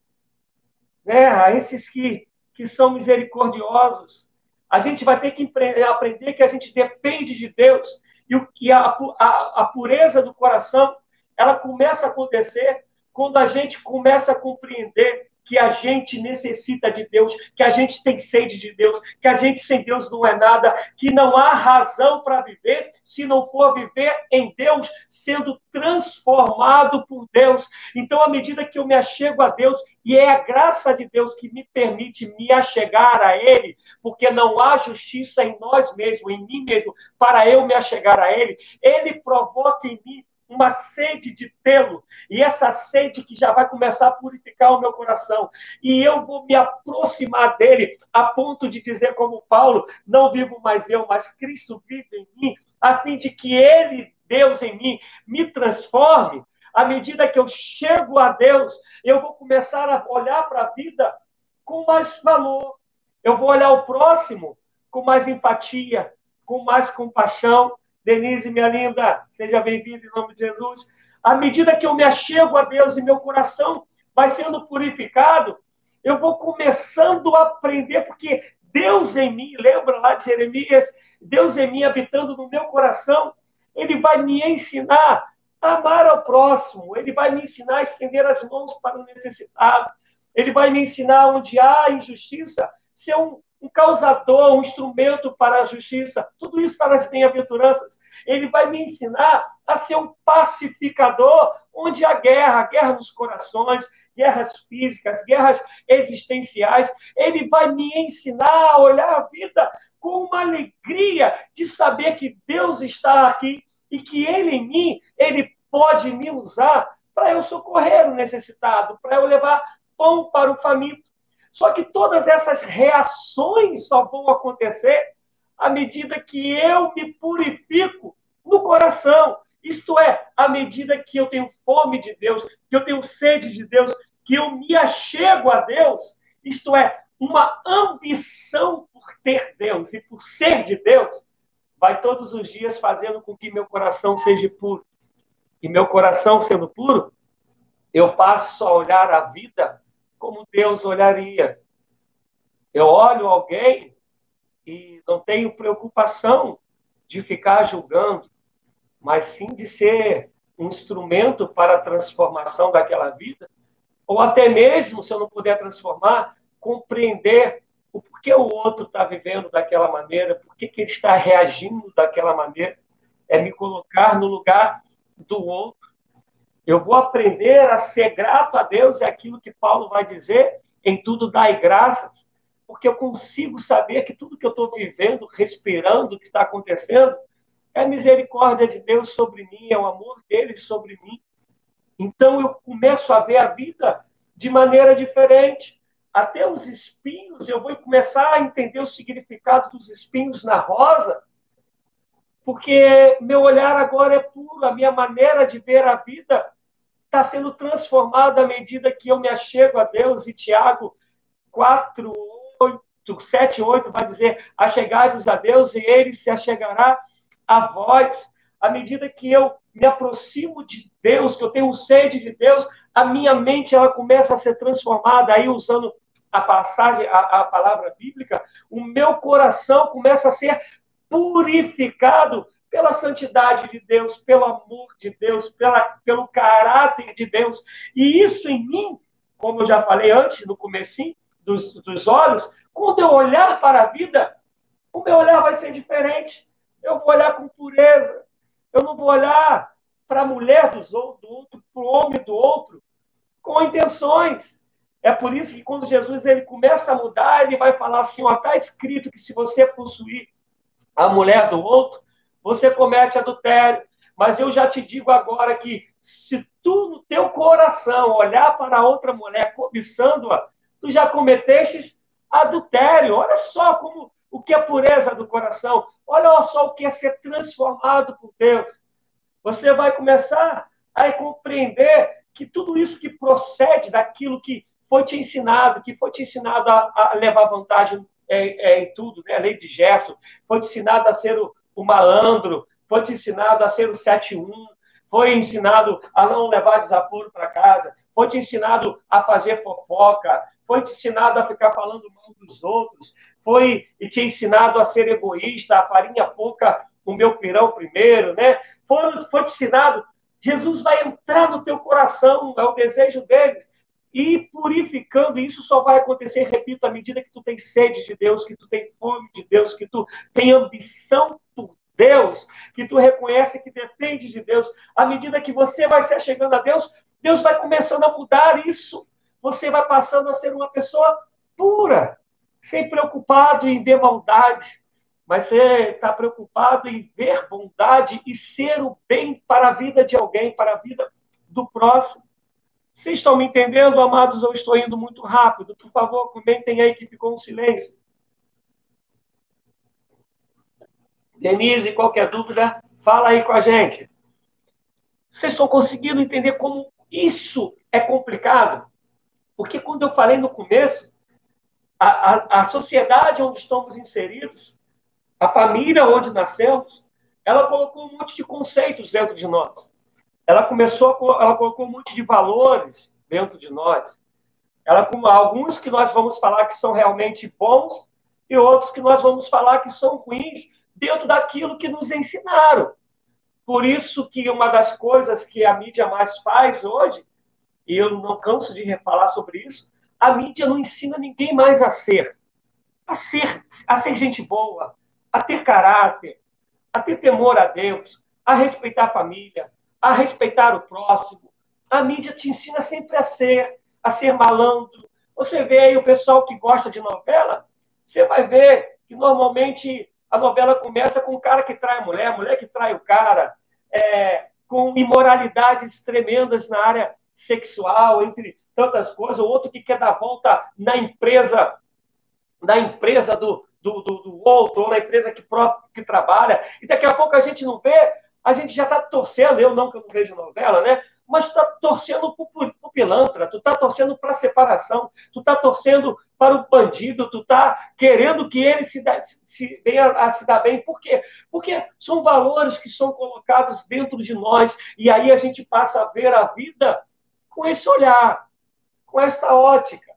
né, a esses que, que são misericordiosos. A gente vai ter que aprender que a gente depende de Deus e, o, e a, a, a pureza do coração ela começa a acontecer quando a gente começa a compreender que a gente necessita de Deus, que a gente tem sede de Deus, que a gente sem Deus não é nada, que não há razão para viver se não for viver em Deus, sendo transformado por Deus. Então, à medida que eu me achego a Deus, e é a graça de Deus que me permite me achegar a Ele, porque não há justiça em nós mesmos, em mim mesmo, para eu me achegar a Ele, Ele provoca em mim uma sede de tê-lo, e essa sede que já vai começar a purificar o meu coração, e eu vou me aproximar dele a ponto de dizer, como Paulo: não vivo mais eu, mas Cristo vive em mim, a fim de que ele, Deus em mim, me transforme. À medida que eu chego a Deus, eu vou começar a olhar para a vida com mais valor. Eu vou olhar o próximo com mais empatia, com mais compaixão, Denise, minha linda, seja bem-vinda em nome de Jesus. À medida que eu me achego a Deus e meu coração vai sendo purificado, eu vou começando a aprender, porque Deus em mim, lembra lá de Jeremias, Deus em mim habitando no meu coração, ele vai me ensinar a amar ao próximo, ele vai me ensinar a estender as mãos para o necessitado, ele vai me ensinar onde há injustiça, ser um um causador, um instrumento para a justiça. Tudo isso está nas bem-aventuranças. Ele vai me ensinar a ser um pacificador, onde há guerra, guerra nos corações, guerras físicas, guerras existenciais. Ele vai me ensinar a olhar a vida com uma alegria de saber que Deus está aqui e que Ele em mim, Ele pode me usar para eu socorrer o necessitado, para eu levar pão para o faminto. Só que todas essas reações só vão acontecer à medida que eu me purifico no coração. Isto é, à medida que eu tenho fome de Deus, que eu tenho sede de Deus, que eu me achego a Deus, isto é, uma ambição por ter Deus e por ser de Deus, vai todos os dias fazendo com que meu coração seja puro. E meu coração sendo puro, eu passo a olhar a vida como Deus olharia. Eu olho alguém e não tenho preocupação de ficar julgando, mas sim de ser um instrumento para a transformação daquela vida, ou até mesmo, se eu não puder transformar, compreender o porquê o outro está vivendo daquela maneira, por que ele está reagindo daquela maneira, é me colocar no lugar do outro eu vou aprender a ser grato a Deus, é aquilo que Paulo vai dizer, em tudo dai graças, porque eu consigo saber que tudo que eu estou vivendo, respirando, que está acontecendo, é a misericórdia de Deus sobre mim, é o amor dele sobre mim. Então eu começo a ver a vida de maneira diferente. Até os espinhos, eu vou começar a entender o significado dos espinhos na rosa, porque meu olhar agora é puro, a minha maneira de ver a vida está sendo transformado à medida que eu me achego a Deus. E Tiago 4, 8, 7, 8 vai dizer: Achegai-vos a Deus e ele se achegará a vós. À medida que eu me aproximo de Deus, que eu tenho sede de Deus, a minha mente ela começa a ser transformada. Aí, usando a passagem, a, a palavra bíblica, o meu coração começa a ser purificado pela santidade de Deus, pelo amor de Deus, pela, pelo caráter de Deus. E isso em mim, como eu já falei antes, no comecinho dos, dos olhos, quando eu olhar para a vida, o meu olhar vai ser diferente. Eu vou olhar com pureza. Eu não vou olhar para a mulher do outro, para o homem do outro, com intenções. É por isso que quando Jesus ele começa a mudar, ele vai falar assim: está escrito que se você possuir a mulher do outro, você comete adultério. Mas eu já te digo agora que se tu no teu coração olhar para outra mulher cobiçando-a, tu já cometeste adultério. Olha só como o que é pureza do coração. Olha só o que é ser transformado por Deus. Você vai começar a compreender que tudo isso que procede daquilo que foi te ensinado, que foi te ensinado a, a levar vantagem é, é, em tudo, né? a lei de Gerson, foi te ensinado a ser o, o malandro, foi te ensinado a ser o 7-1, foi ensinado a não levar desaforo para casa, foi te ensinado a fazer fofoca, foi te ensinado a ficar falando mal dos outros, foi te ensinado a ser egoísta, a farinha pouca, o meu pirão primeiro, né? Foi, foi te ensinado. Jesus vai entrar no teu coração, é o desejo dele. E purificando, isso só vai acontecer, repito, à medida que tu tem sede de Deus, que tu tem fome de Deus, que tu tem ambição por Deus, que tu reconhece que depende de Deus. À medida que você vai se achegando a Deus, Deus vai começando a mudar isso. Você vai passando a ser uma pessoa pura, sem preocupado em ver maldade, mas você está preocupado em ver bondade e ser o bem para a vida de alguém, para a vida do próximo. Vocês estão me entendendo, amados? Eu estou indo muito rápido. Por favor, comentem aí que ficou um silêncio. Denise, qualquer dúvida, fala aí com a gente. Vocês estão conseguindo entender como isso é complicado? Porque quando eu falei no começo, a, a, a sociedade onde estamos inseridos, a família onde nascemos, ela colocou um monte de conceitos dentro de nós ela começou, ela colocou um monte de valores dentro de nós. Ela com alguns que nós vamos falar que são realmente bons e outros que nós vamos falar que são ruins dentro daquilo que nos ensinaram. Por isso que uma das coisas que a mídia mais faz hoje, e eu não canso de refalar sobre isso, a mídia não ensina ninguém mais a ser, a ser, a ser gente boa, a ter caráter, a ter temor a Deus, a respeitar a família, a respeitar o próximo, A mídia te ensina sempre a ser, a ser malandro. Você vê aí o pessoal que gosta de novela, você vai ver que normalmente a novela começa com o cara que trai a mulher, a mulher que trai o cara, é, com imoralidades tremendas na área sexual, entre tantas coisas, o outro que quer dar volta na empresa, na empresa do, do, do, do outro, ou na empresa que, próprio, que trabalha, e daqui a pouco a gente não vê, a gente já está torcendo, eu não que eu não vejo novela, né? Mas tu está torcendo para o pilantra, tu está torcendo para a separação, tu está torcendo para o bandido, tu está querendo que ele se, dá, se venha a se dar bem. Por quê? Porque são valores que são colocados dentro de nós, e aí a gente passa a ver a vida com esse olhar, com esta ótica.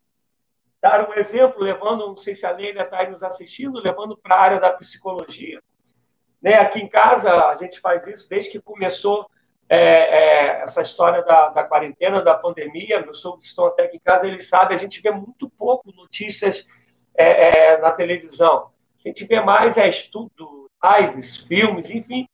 Dar um exemplo, levando, não sei se a Leila está aí nos assistindo, levando para a área da psicologia. Né? Aqui em casa, a gente faz isso desde que começou é, é, essa história da, da, quarentena, da pandemia, meus sogros estão até aqui em casa, eles sabem, a gente vê muito pouco notícias é, é, na televisão. A gente vê mais é estudo, lives, filmes, enfim,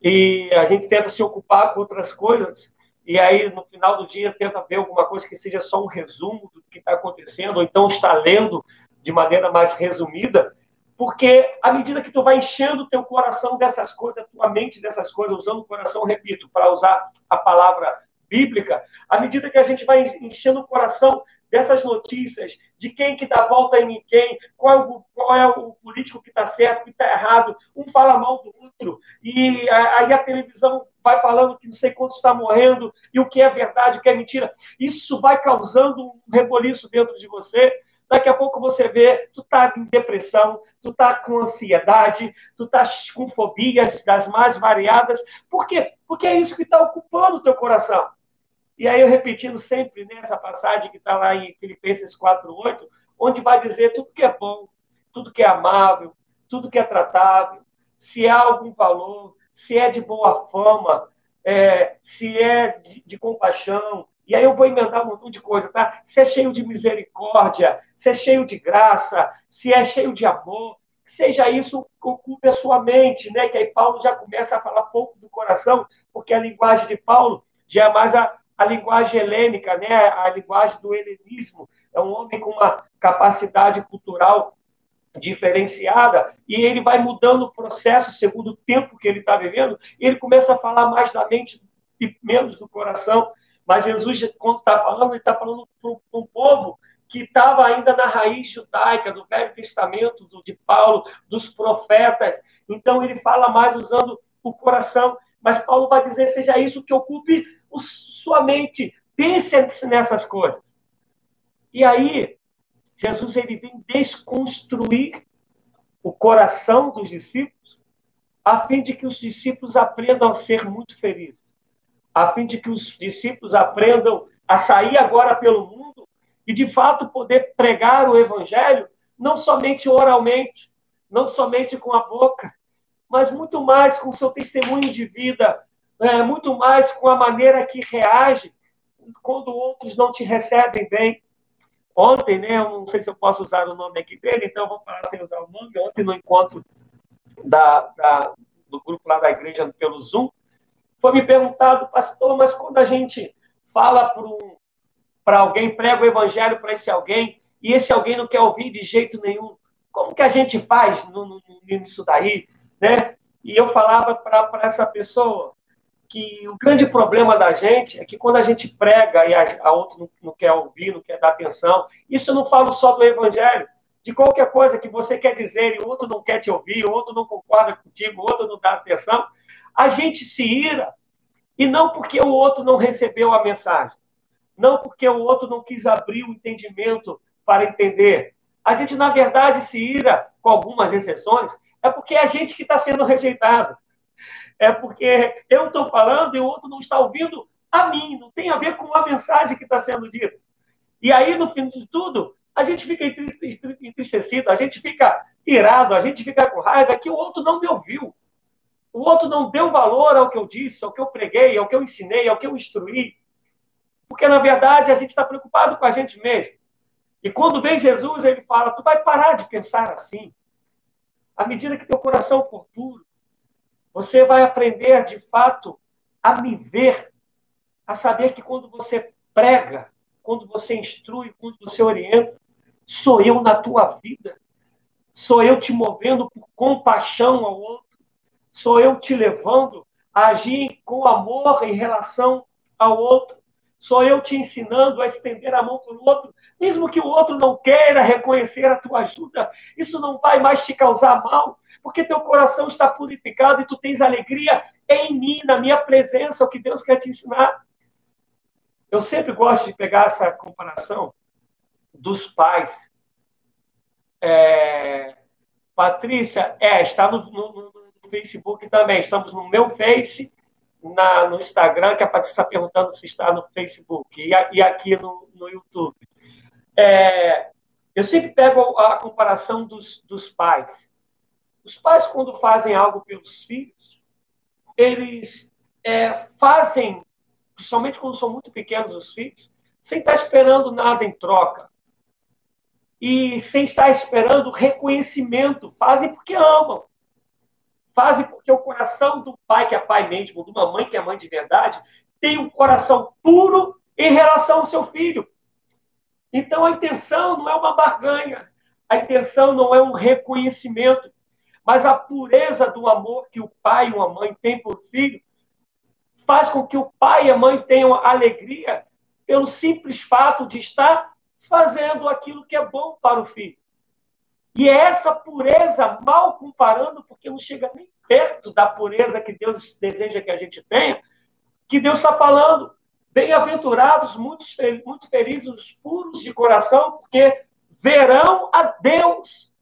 e a gente tenta se ocupar com outras coisas, e aí no final do dia tenta ver alguma coisa que seja só um resumo do que está acontecendo, ou então está lendo de maneira mais resumida, porque à medida que tu vai enchendo o teu coração dessas coisas, a tua mente dessas coisas, usando o coração, repito, para usar a palavra bíblica, à medida que a gente vai enchendo o coração dessas notícias, de quem que dá volta em ninguém, qual é o, qual é o político que está certo, que está errado, um fala mal do outro, e aí a televisão vai falando que não sei quanto está morrendo, e o que é verdade, o que é mentira. Isso vai causando um reboliço dentro de você, Daqui a pouco você vê, tu tá em depressão, tu tá com ansiedade, tu tá com fobias das mais variadas. Por quê? Porque é isso que está ocupando o teu coração. E aí eu repetindo sempre nessa passagem que está lá em Filipenses 4:8, onde vai dizer tudo que é bom, tudo que é amável, tudo que é tratável, se há algum valor, se é de boa fama, é, se é de, de compaixão, e aí eu vou emendar um montão de coisa, tá? Se é cheio de misericórdia, se é cheio de graça, se é cheio de amor, seja isso ocupe a sua mente, né? Que aí Paulo já começa a falar pouco do coração, porque a linguagem de Paulo já é mais a, a linguagem helênica, né? A linguagem do helenismo. É um homem com uma capacidade cultural diferenciada e ele vai mudando o processo segundo o tempo que ele está vivendo e ele começa a falar mais da mente e menos do coração. Mas Jesus, quando está falando, ele está falando para um povo que estava ainda na raiz judaica, do Velho Testamento, do, de Paulo, dos profetas. Então, ele fala mais usando o coração. Mas Paulo vai dizer: seja isso que ocupe o, sua mente. Pense nessas coisas. E aí, Jesus ele vem desconstruir o coração dos discípulos, a fim de que os discípulos aprendam a ser muito felizes a fim de que os discípulos aprendam a sair agora pelo mundo e, de fato, poder pregar o evangelho, não somente oralmente, não somente com a boca, mas muito mais com o seu testemunho de vida, é, muito mais com a maneira que reage quando outros não te recebem bem. Ontem, né, não sei se eu posso usar o nome aqui dele, então vou falar sem usar o nome. Ontem, no encontro da, da, do grupo lá da igreja pelo Zoom, foi me perguntado, pastor, mas quando a gente fala para alguém, prega o evangelho para esse alguém, e esse alguém não quer ouvir de jeito nenhum, como que a gente faz no, no, nisso daí? Né? E eu falava para essa pessoa que o grande problema da gente é que quando a gente prega e a, a outro não, não quer ouvir, não quer dar atenção, isso eu não falo só do evangelho, de qualquer coisa que você quer dizer e o outro não quer te ouvir, o outro não concorda contigo, o outro não dá atenção, a gente se ira, e não porque o outro não recebeu a mensagem, não porque o outro não quis abrir o entendimento para entender. A gente, na verdade, se ira, com algumas exceções, é porque é a gente que está sendo rejeitado. É porque eu estou falando e o outro não está ouvindo a mim, não tem a ver com a mensagem que está sendo dita. E aí, no fim de tudo, a gente fica entristecido, a gente fica irado, a gente fica com raiva que o outro não me ouviu. O outro não deu valor ao que eu disse, ao que eu preguei, ao que eu ensinei, ao que eu instruí. Porque, na verdade, a gente está preocupado com a gente mesmo. E quando vem Jesus, ele fala: Tu vai parar de pensar assim. À medida que teu coração for puro, você vai aprender, de fato, a me ver, a saber que quando você prega, quando você instrui, quando você orienta, sou eu na tua vida. Sou eu te movendo por compaixão ao outro. Sou eu te levando a agir com amor em relação ao outro. Sou eu te ensinando a estender a mão para o outro, mesmo que o outro não queira reconhecer a tua ajuda. Isso não vai mais te causar mal, porque teu coração está purificado e tu tens alegria em mim, na minha presença, o que Deus quer te ensinar. Eu sempre gosto de pegar essa comparação dos pais. É... Patrícia, é, está no, no, no, Facebook também. Estamos no meu Face, na, no Instagram, que a Patrícia está perguntando se está no Facebook, e, e aqui no, no YouTube. É... Eu sempre pego a comparação dos, dos pais. Os pais, quando fazem algo pelos filhos, eles é, fazem principalmente quando são muito pequenos os filhos, sem estar esperando nada em troca. E sem estar esperando reconhecimento. Fazem porque amam. Fazem porque o coração do pai, que é pai mesmo, de uma mãe que é mãe de verdade, tem um coração puro em relação ao seu filho. Então a intenção não é uma barganha. A intenção não é um reconhecimento. Mas a pureza do amor que o pai e uma mãe têm por filho faz com que o pai e a mãe tenham alegria pelo simples fato de estar fazendo aquilo que é bom para o filho. E é essa pureza, mal comparando, porque não chega nem perto da pureza que Deus deseja que a gente tenha, que Deus está falando. Bem-aventurados, muito, muito felizes os puros de coração, porque verão a Deus.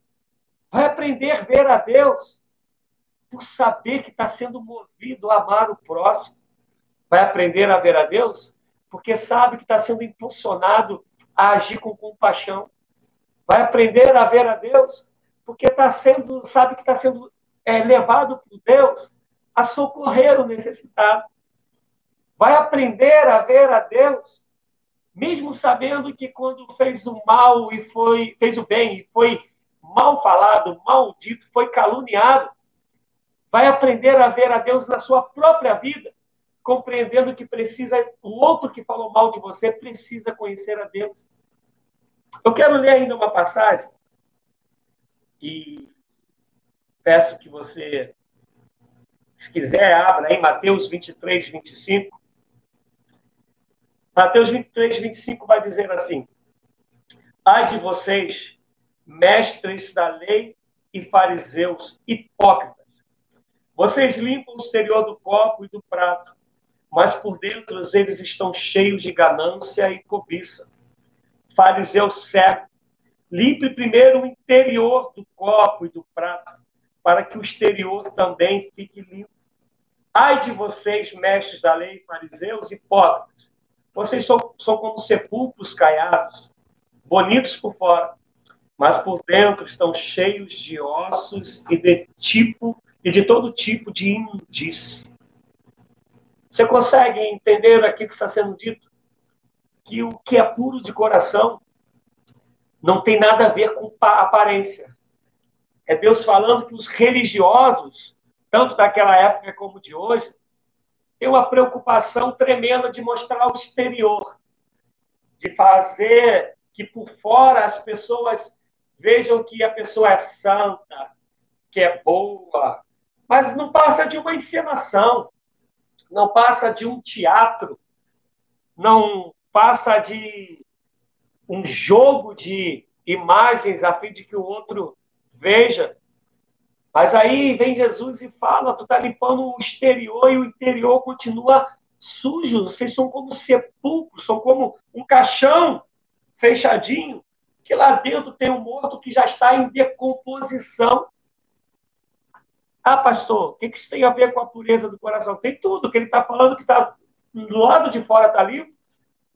Vai aprender a ver a Deus por saber que está sendo movido a amar o próximo vai aprender a ver a Deus porque sabe que está sendo impulsionado a agir com compaixão. Vai aprender a ver a Deus porque está sendo, sabe que está sendo é, levado por Deus a socorrer o necessitado. Vai aprender a ver a Deus, mesmo sabendo que quando fez o mal e foi fez o bem e foi mal falado, maldito, foi caluniado, vai aprender a ver a Deus na sua própria vida compreendendo que precisa, o outro que falou mal de você precisa conhecer a Deus. Eu quero ler ainda uma passagem e peço que você, se quiser, abra em Mateus 23, 25. Mateus 23, 25 vai dizer assim: Ai de vocês, mestres da lei e fariseus hipócritas, vocês limpam o exterior do copo e do prato mas por dentro eles estão cheios de ganância e cobiça. Fariseu cego, limpe primeiro o interior do copo e do prato, para que o exterior também fique limpo. Ai de vocês, mestres da lei, fariseus hipócritas, vocês são, são como sepulcros caiados, bonitos por fora, mas por dentro estão cheios de ossos e de tipo e de todo tipo de imundície. Você consegue entender aqui que está sendo dito? Que o que é puro de coração não tem nada a ver com aparência. É Deus falando que os religiosos, tanto daquela época como de hoje, têm uma preocupação tremenda de mostrar o exterior, de fazer que por fora as pessoas vejam que a pessoa é santa, que é boa, mas não passa de uma encenação não passa de um teatro, não passa de um jogo de imagens a fim de que o outro veja. Mas aí vem Jesus e fala: tu está limpando o exterior e o interior continua sujo. Vocês são como sepulcros, são como um caixão fechadinho, que lá dentro tem um morto que já está em decomposição. Ah, pastor, o que isso tem a ver com a pureza do coração? Tem tudo, que ele está falando que está do lado de fora está limpo,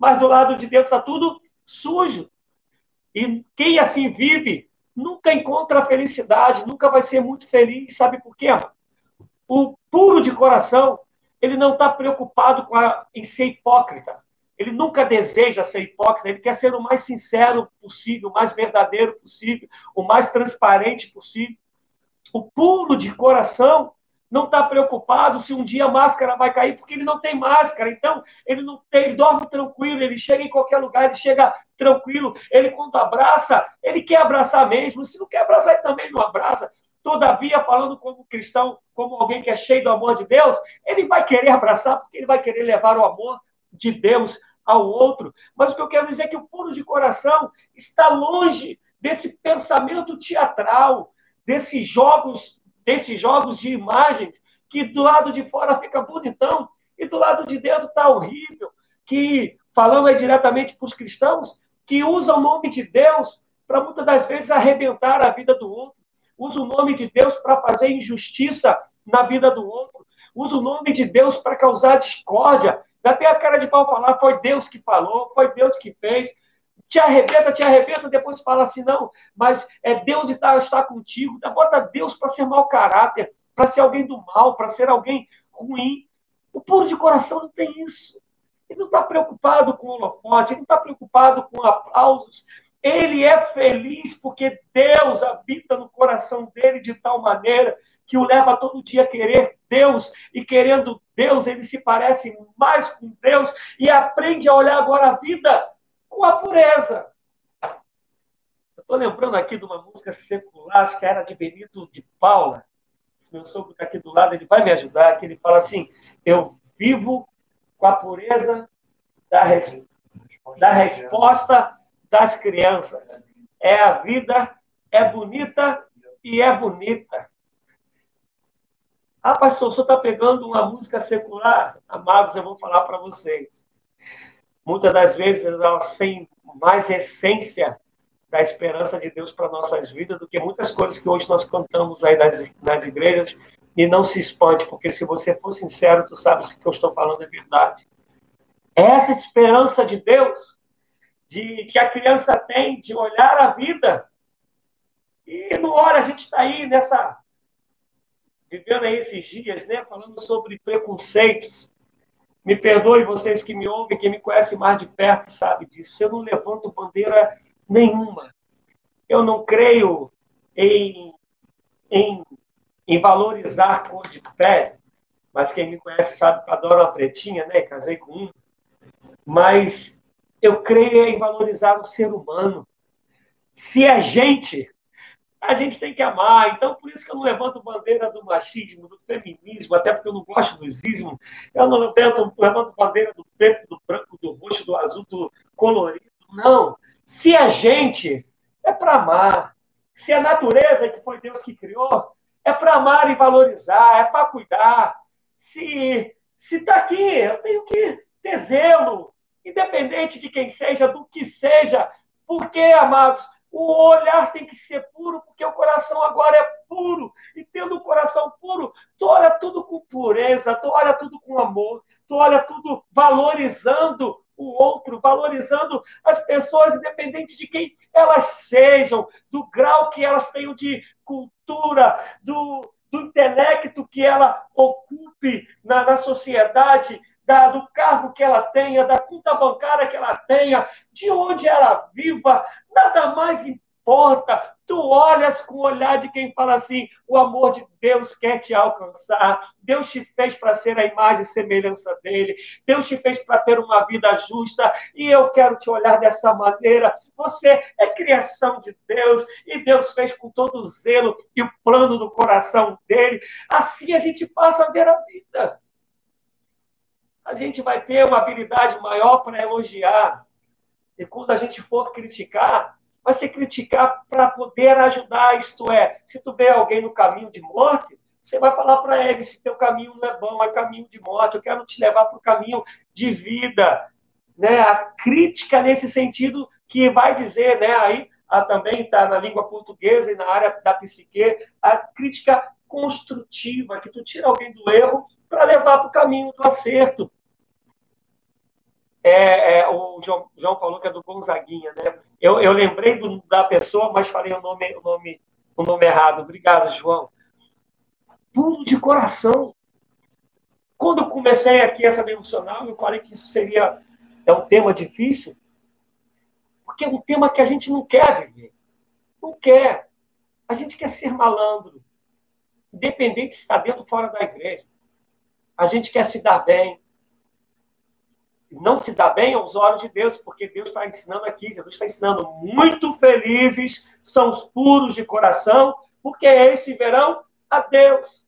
mas do lado de dentro está tudo sujo. E quem assim vive nunca encontra a felicidade, nunca vai ser muito feliz. Sabe por quê? O puro de coração, ele não está preocupado com a, em ser hipócrita. Ele nunca deseja ser hipócrita, ele quer ser o mais sincero possível, o mais verdadeiro possível, o mais transparente possível. O puro de coração não está preocupado se um dia a máscara vai cair, porque ele não tem máscara. Então, ele não tem, ele dorme tranquilo, ele chega em qualquer lugar, ele chega tranquilo. Ele, quando abraça, ele quer abraçar mesmo. Se não quer abraçar, ele também não abraça. Todavia, falando como cristão, como alguém que é cheio do amor de Deus, ele vai querer abraçar, porque ele vai querer levar o amor de Deus ao outro. Mas o que eu quero dizer é que o puro de coração está longe desse pensamento teatral, desses jogos desses jogos de imagens que do lado de fora fica bonitão e do lado de dentro está horrível. Que, falando aí diretamente para os cristãos, que usam o nome de Deus para muitas das vezes arrebentar a vida do outro, usa o nome de Deus para fazer injustiça na vida do outro, usa o nome de Deus para causar discórdia. Dá até a cara de pau falar, foi Deus que falou, foi Deus que fez, te arrebenta, te arrebenta, depois fala assim, não, mas é Deus está, está contigo. Bota Deus para ser mau caráter, para ser alguém do mal, para ser alguém ruim. O puro de coração não tem isso. Ele não está preocupado com o holofote, ele não está preocupado com aplausos. Ele é feliz porque Deus habita no coração dele de tal maneira que o leva todo dia a querer Deus e querendo Deus, ele se parece mais com Deus e aprende a olhar agora a vida com a pureza. Eu estou lembrando aqui de uma música secular, acho que era de Benito de Paula. Se meu sogro está aqui do lado, ele vai me ajudar, que ele fala assim, eu vivo com a pureza da, res... da resposta das crianças. É a vida, é bonita e é bonita. Ah, pastor, o senhor está pegando uma música secular? Amados, eu vou falar para vocês muitas das vezes elas têm mais essência da esperança de Deus para nossas vidas do que muitas coisas que hoje nós cantamos aí nas, nas igrejas e não se espante, porque se você for sincero, tu sabes que o que eu estou falando é verdade. É essa esperança de Deus, de que a criança tem de olhar a vida. E no hora a gente está aí nessa vivendo aí esses dias, né, falando sobre preconceitos. Me perdoe vocês que me ouvem, quem me conhece mais de perto sabe disso. Eu não levanto bandeira nenhuma. Eu não creio em, em, em valorizar cor de pele, mas quem me conhece sabe que eu adoro uma pretinha, né? Casei com um. Mas eu creio em valorizar o ser humano. Se é gente, a gente tem que amar. Então, por isso que eu não levanto bandeira do machismo, do feminismo, até porque eu não gosto do ismo. Eu não levanto, levanto bandeira do preto, do branco, do roxo, do azul, do colorido. Não. Se a gente é para amar, se a natureza que foi Deus que criou, é para amar e valorizar, é para cuidar. Se se está aqui, eu tenho que ter zelo, independente de quem seja, do que seja, porque, amados, o olhar tem que ser puro, porque o coração agora é puro. E tendo o coração puro, tu olha tudo com pureza, tu olha tudo com amor, tu olha tudo valorizando o outro, valorizando as pessoas, independente de quem elas sejam, do grau que elas tenham de cultura, do, do intelecto que ela ocupe na, na sociedade, da, do cargo que ela tenha, da conta bancária que ela tenha, de onde ela viva, nada mais importa. Tu olhas com o olhar de quem fala assim: o amor de Deus quer te alcançar. Deus te fez para ser a imagem e semelhança dele. Deus te fez para ter uma vida justa. E eu quero te olhar dessa maneira. Você é criação de Deus e Deus fez com todo o zelo e o plano do coração dele. Assim a gente passa a ver a vida a gente vai ter uma habilidade maior para elogiar. E quando a gente for criticar, vai ser criticar para poder ajudar, isto é, se tu vê alguém no caminho de morte, você vai falar para ele se teu caminho não é bom, é caminho de morte, eu quero te levar para o caminho de vida. Né? A crítica nesse sentido que vai dizer, né? aí a, também está na língua portuguesa e na área da psique, a crítica construtiva, que tu tira alguém do erro para levar para o caminho do acerto. É, é, o João, João, falou que é do Gonzaguinha, né? Eu, eu lembrei do, da pessoa, mas falei o nome, o, nome, o nome errado. Obrigado, João. Puro de coração. Quando eu comecei aqui essa devocional, eu falei que isso seria é um tema difícil, porque é um tema que a gente não quer viver. Não quer. A gente quer ser malandro. independente se está dentro ou fora da igreja. A gente quer se dar bem. Não se dá bem aos olhos de Deus, porque Deus está ensinando aqui, Jesus está ensinando, muito felizes são os puros de coração, porque esse verão a Deus.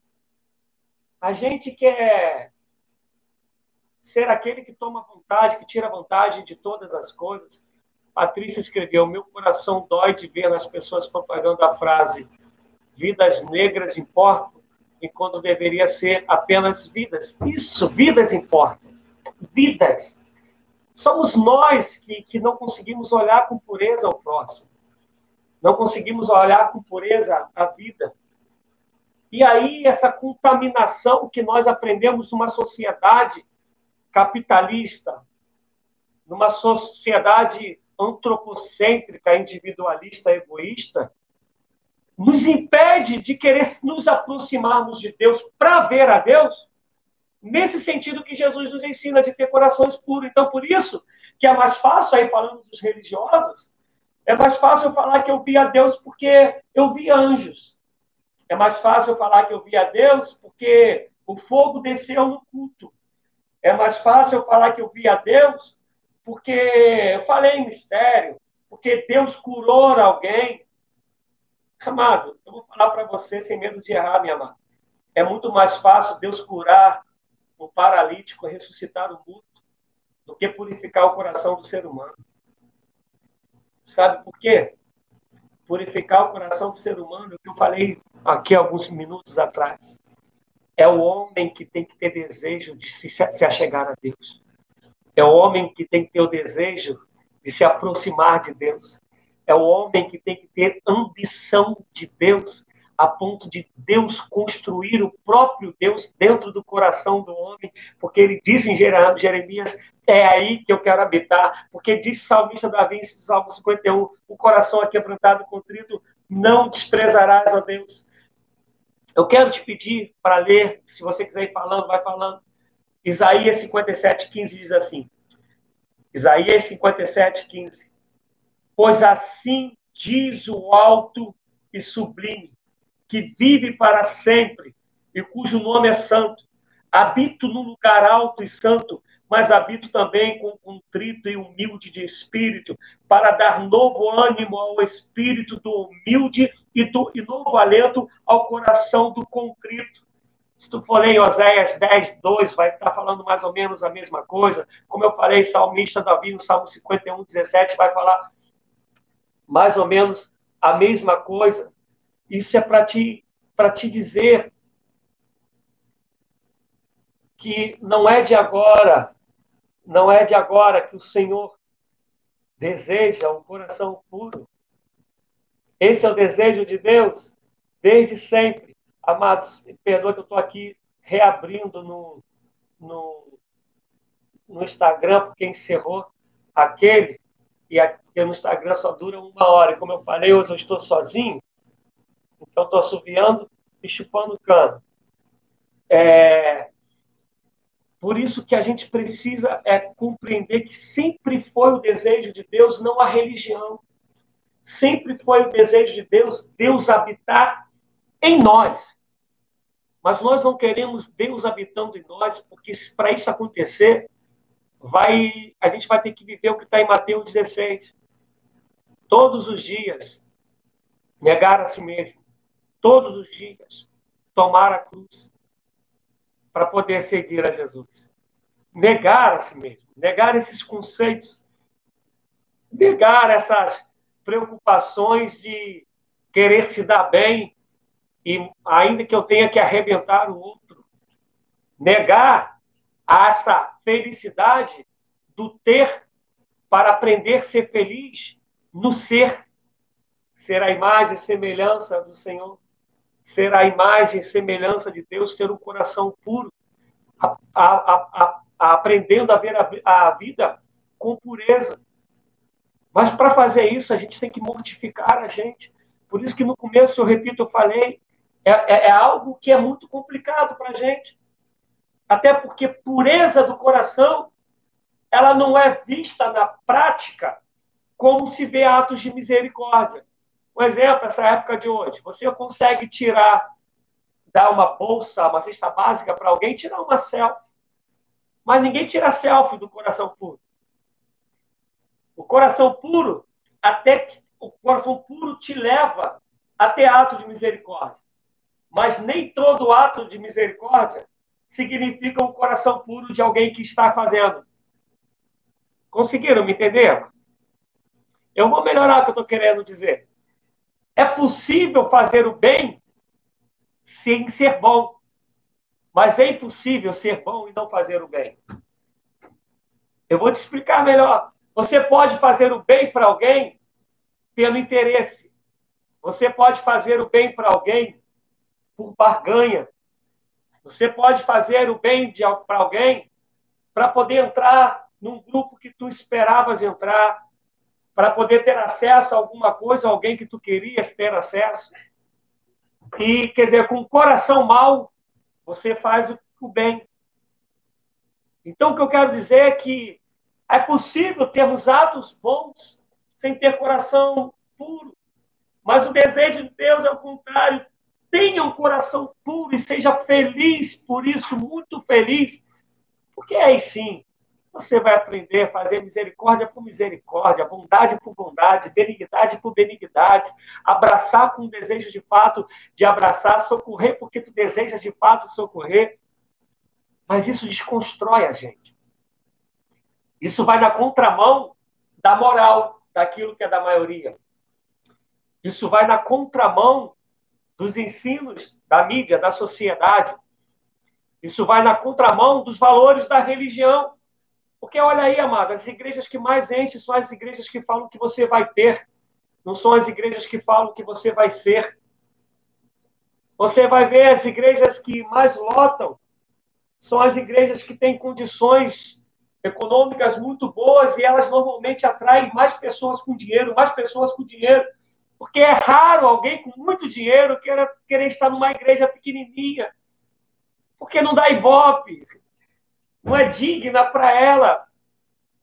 A gente quer ser aquele que toma vontade, que tira vantagem de todas as coisas. Patrícia escreveu: Meu coração dói de ver nas pessoas propagando a frase vidas negras importam, enquanto deveria ser apenas vidas. Isso, vidas importam. Vidas. Somos nós que, que não conseguimos olhar com pureza ao próximo. Não conseguimos olhar com pureza a vida. E aí, essa contaminação que nós aprendemos numa sociedade capitalista, numa sociedade antropocêntrica, individualista, egoísta, nos impede de querer nos aproximarmos de Deus para ver a Deus, nesse sentido que Jesus nos ensina de ter corações puros. Então, por isso que é mais fácil, aí falando dos religiosos, é mais fácil eu falar que eu vi a Deus porque eu vi anjos. É mais fácil eu falar que eu vi a Deus porque o fogo desceu no culto. É mais fácil eu falar que eu vi a Deus porque eu falei em mistério, porque Deus curou alguém, Amado, eu vou falar para você sem medo de errar, minha amada. É muito mais fácil Deus curar um paralítico, ressuscitar o morto, do que purificar o coração do ser humano. Sabe por quê? Purificar o coração do ser humano, é o que eu falei aqui alguns minutos atrás. É o homem que tem que ter desejo de se, se achegar a Deus. É o homem que tem que ter o desejo de se aproximar de Deus. É o homem que tem que ter ambição de Deus, a ponto de Deus construir o próprio Deus dentro do coração do homem, porque ele disse em Jeremias: é aí que eu quero habitar, porque disse salmista Davi em Salmo 51, o coração aqui e contrito, não desprezarás, ó Deus. Eu quero te pedir para ler, se você quiser ir falando, vai falando. Isaías 57, 15 diz assim. Isaías 57, 15 pois assim diz o alto e sublime, que vive para sempre e cujo nome é santo. Habito no lugar alto e santo, mas habito também com contrito e humilde de espírito, para dar novo ânimo ao espírito do humilde e, do, e novo alento ao coração do contrito. Se tu for ler em Oséias 10, 2, vai estar falando mais ou menos a mesma coisa. Como eu falei, salmista Davi, no Salmo 51, 17, vai falar mais ou menos a mesma coisa. Isso é para te, te dizer que não é de agora, não é de agora que o Senhor deseja um coração puro. Esse é o desejo de Deus desde sempre. Amados, perdoa que eu estou aqui reabrindo no, no, no Instagram, porque encerrou aquele e aqui no Instagram só dura uma hora. E como eu falei, hoje eu estou sozinho, então estou assoviando e chupando cano. É... Por isso que a gente precisa é compreender que sempre foi o desejo de Deus, não a religião. Sempre foi o desejo de Deus, Deus habitar em nós. Mas nós não queremos Deus habitando em nós, porque para isso acontecer, vai, a gente vai ter que viver o que está em Mateus 16. Todos os dias, negar a si mesmo. Todos os dias, tomar a cruz para poder seguir a Jesus. Negar a si mesmo, negar esses conceitos, negar essas preocupações de querer se dar bem e ainda que eu tenha que arrebentar o outro. Negar essa felicidade do ter para aprender a ser feliz no ser. Ser a imagem e semelhança do Senhor. Ser a imagem e semelhança de Deus, ter um coração puro. A, a, a, aprendendo a ver a, vida com pureza. Mas para fazer isso, a gente tem que mortificar a gente. Por isso que no começo, eu repito, eu falei, é, é, é algo que é muito complicado para a gente. Até porque pureza do coração, ela não é vista na prática como se vê atos de misericórdia. Um exemplo, essa época de hoje, você consegue tirar dar uma bolsa, uma cesta básica para alguém, tirar uma selfie. Mas ninguém tira selfie do coração puro. O coração puro, até o coração puro te leva até ato de misericórdia. Mas nem todo ato de misericórdia significa um coração puro de alguém que está fazendo. Conseguiram me entender? Eu vou melhorar o que eu estou querendo dizer. É possível fazer o bem sem ser bom. Mas é impossível ser bom e não fazer o bem. Eu vou te explicar melhor. Você pode fazer o bem para alguém tendo interesse. Você pode fazer o bem para alguém por barganha. Você pode fazer o bem para alguém para poder entrar num grupo que tu esperavas entrar, para poder ter acesso a alguma coisa, alguém que tu querias ter acesso. E, quer dizer, com o coração mau, você faz o bem. Então, o que eu quero dizer é que é possível termos atos bons sem ter coração puro. Mas o desejo de Deus é o contrário. Tenha um coração puro e seja feliz por isso, muito feliz. Porque aí sim, você vai aprender a fazer misericórdia por misericórdia, bondade por bondade, benignidade por benignidade, abraçar com desejo de fato de abraçar, socorrer porque tu desejas de fato socorrer. Mas isso desconstrói a gente. Isso vai na contramão da moral, daquilo que é da maioria. Isso vai na contramão dos ensinos da mídia, da sociedade. Isso vai na contramão dos valores da religião. Porque olha aí, amado, as igrejas que mais enchem são as igrejas que falam que você vai ter, não são as igrejas que falam que você vai ser. Você vai ver as igrejas que mais lotam, são as igrejas que têm condições econômicas muito boas e elas normalmente atraem mais pessoas com dinheiro, mais pessoas com dinheiro, porque é raro alguém com muito dinheiro querer, querer estar numa igreja pequenininha, porque não dá ibope, não é digna para ela.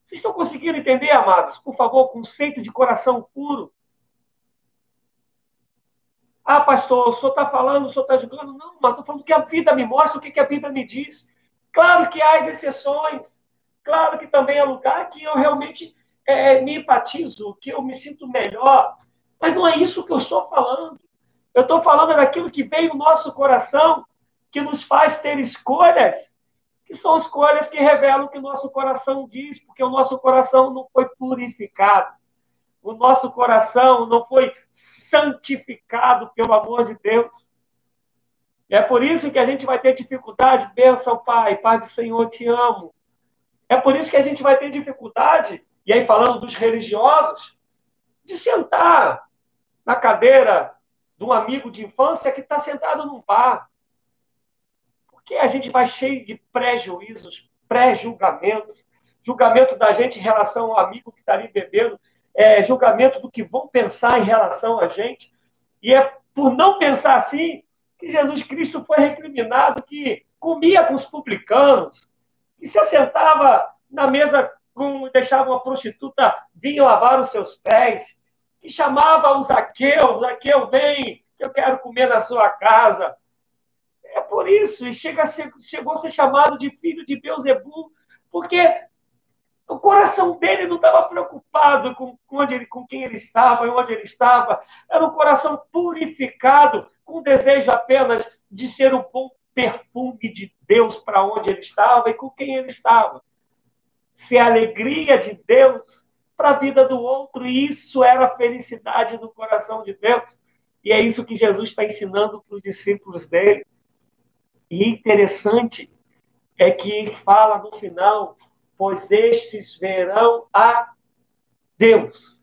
Vocês estão conseguindo entender, amados? Por favor, conceito de coração puro. Ah, pastor, o senhor está falando, o senhor está julgando. Não, mas estou falando que a vida me mostra o que, que a Bíblia me diz. Claro que há as exceções. Claro que também é lugar que eu realmente é, me empatizo, que eu me sinto melhor. Mas não é isso que eu estou falando. Eu estou falando daquilo que vem no nosso coração, que nos faz ter escolhas que são escolhas que revelam o que o nosso coração diz, porque o nosso coração não foi purificado. O nosso coração não foi santificado pelo amor de Deus. É por isso que a gente vai ter dificuldade, benção, Pai, Pai do Senhor, te amo. É por isso que a gente vai ter dificuldade, e aí falando dos religiosos, de sentar na cadeira de um amigo de infância que está sentado num bar. Porque a gente vai cheio de pré-juízos, pré-julgamentos, julgamento da gente em relação ao amigo que está ali bebendo, é, julgamento do que vão pensar em relação a gente. E é por não pensar assim que Jesus Cristo foi recriminado, que comia com os publicanos, que se assentava na mesa com deixava uma prostituta vir lavar os seus pés, que chamava o Zaqueu, Zaqueu, vem, que eu quero comer na sua casa. É por isso, e chega a ser, chegou a ser chamado de filho de Beuzebu, porque o coração dele não estava preocupado com, onde ele, com quem ele estava e onde ele estava. Era um coração purificado, com desejo apenas de ser o bom perfume de Deus para onde ele estava e com quem ele estava. Ser a alegria de Deus para a vida do outro, e isso era a felicidade do coração de Deus. E é isso que Jesus está ensinando para os discípulos dele. E interessante é que fala no final, pois estes verão a Deus.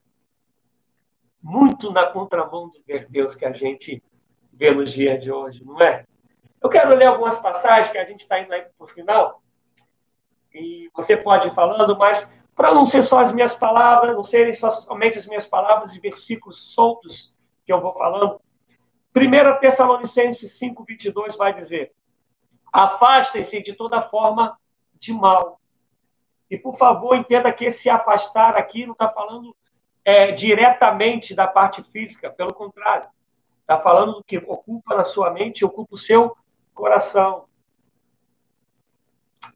Muito na contramão de ver Deus que a gente vê nos dias de hoje, não é? Eu quero ler algumas passagens que a gente está indo aí para o final. E você pode ir falando, mas para não ser só as minhas palavras, não serem só somente as minhas palavras e versículos soltos que eu vou falando. 1 Tessalonicenses 5, 22 vai dizer: Afastem-se de toda forma de mal. E, por favor, entenda que esse afastar aqui não está falando é, diretamente da parte física, pelo contrário. Está falando do que ocupa na sua mente, ocupa o seu coração.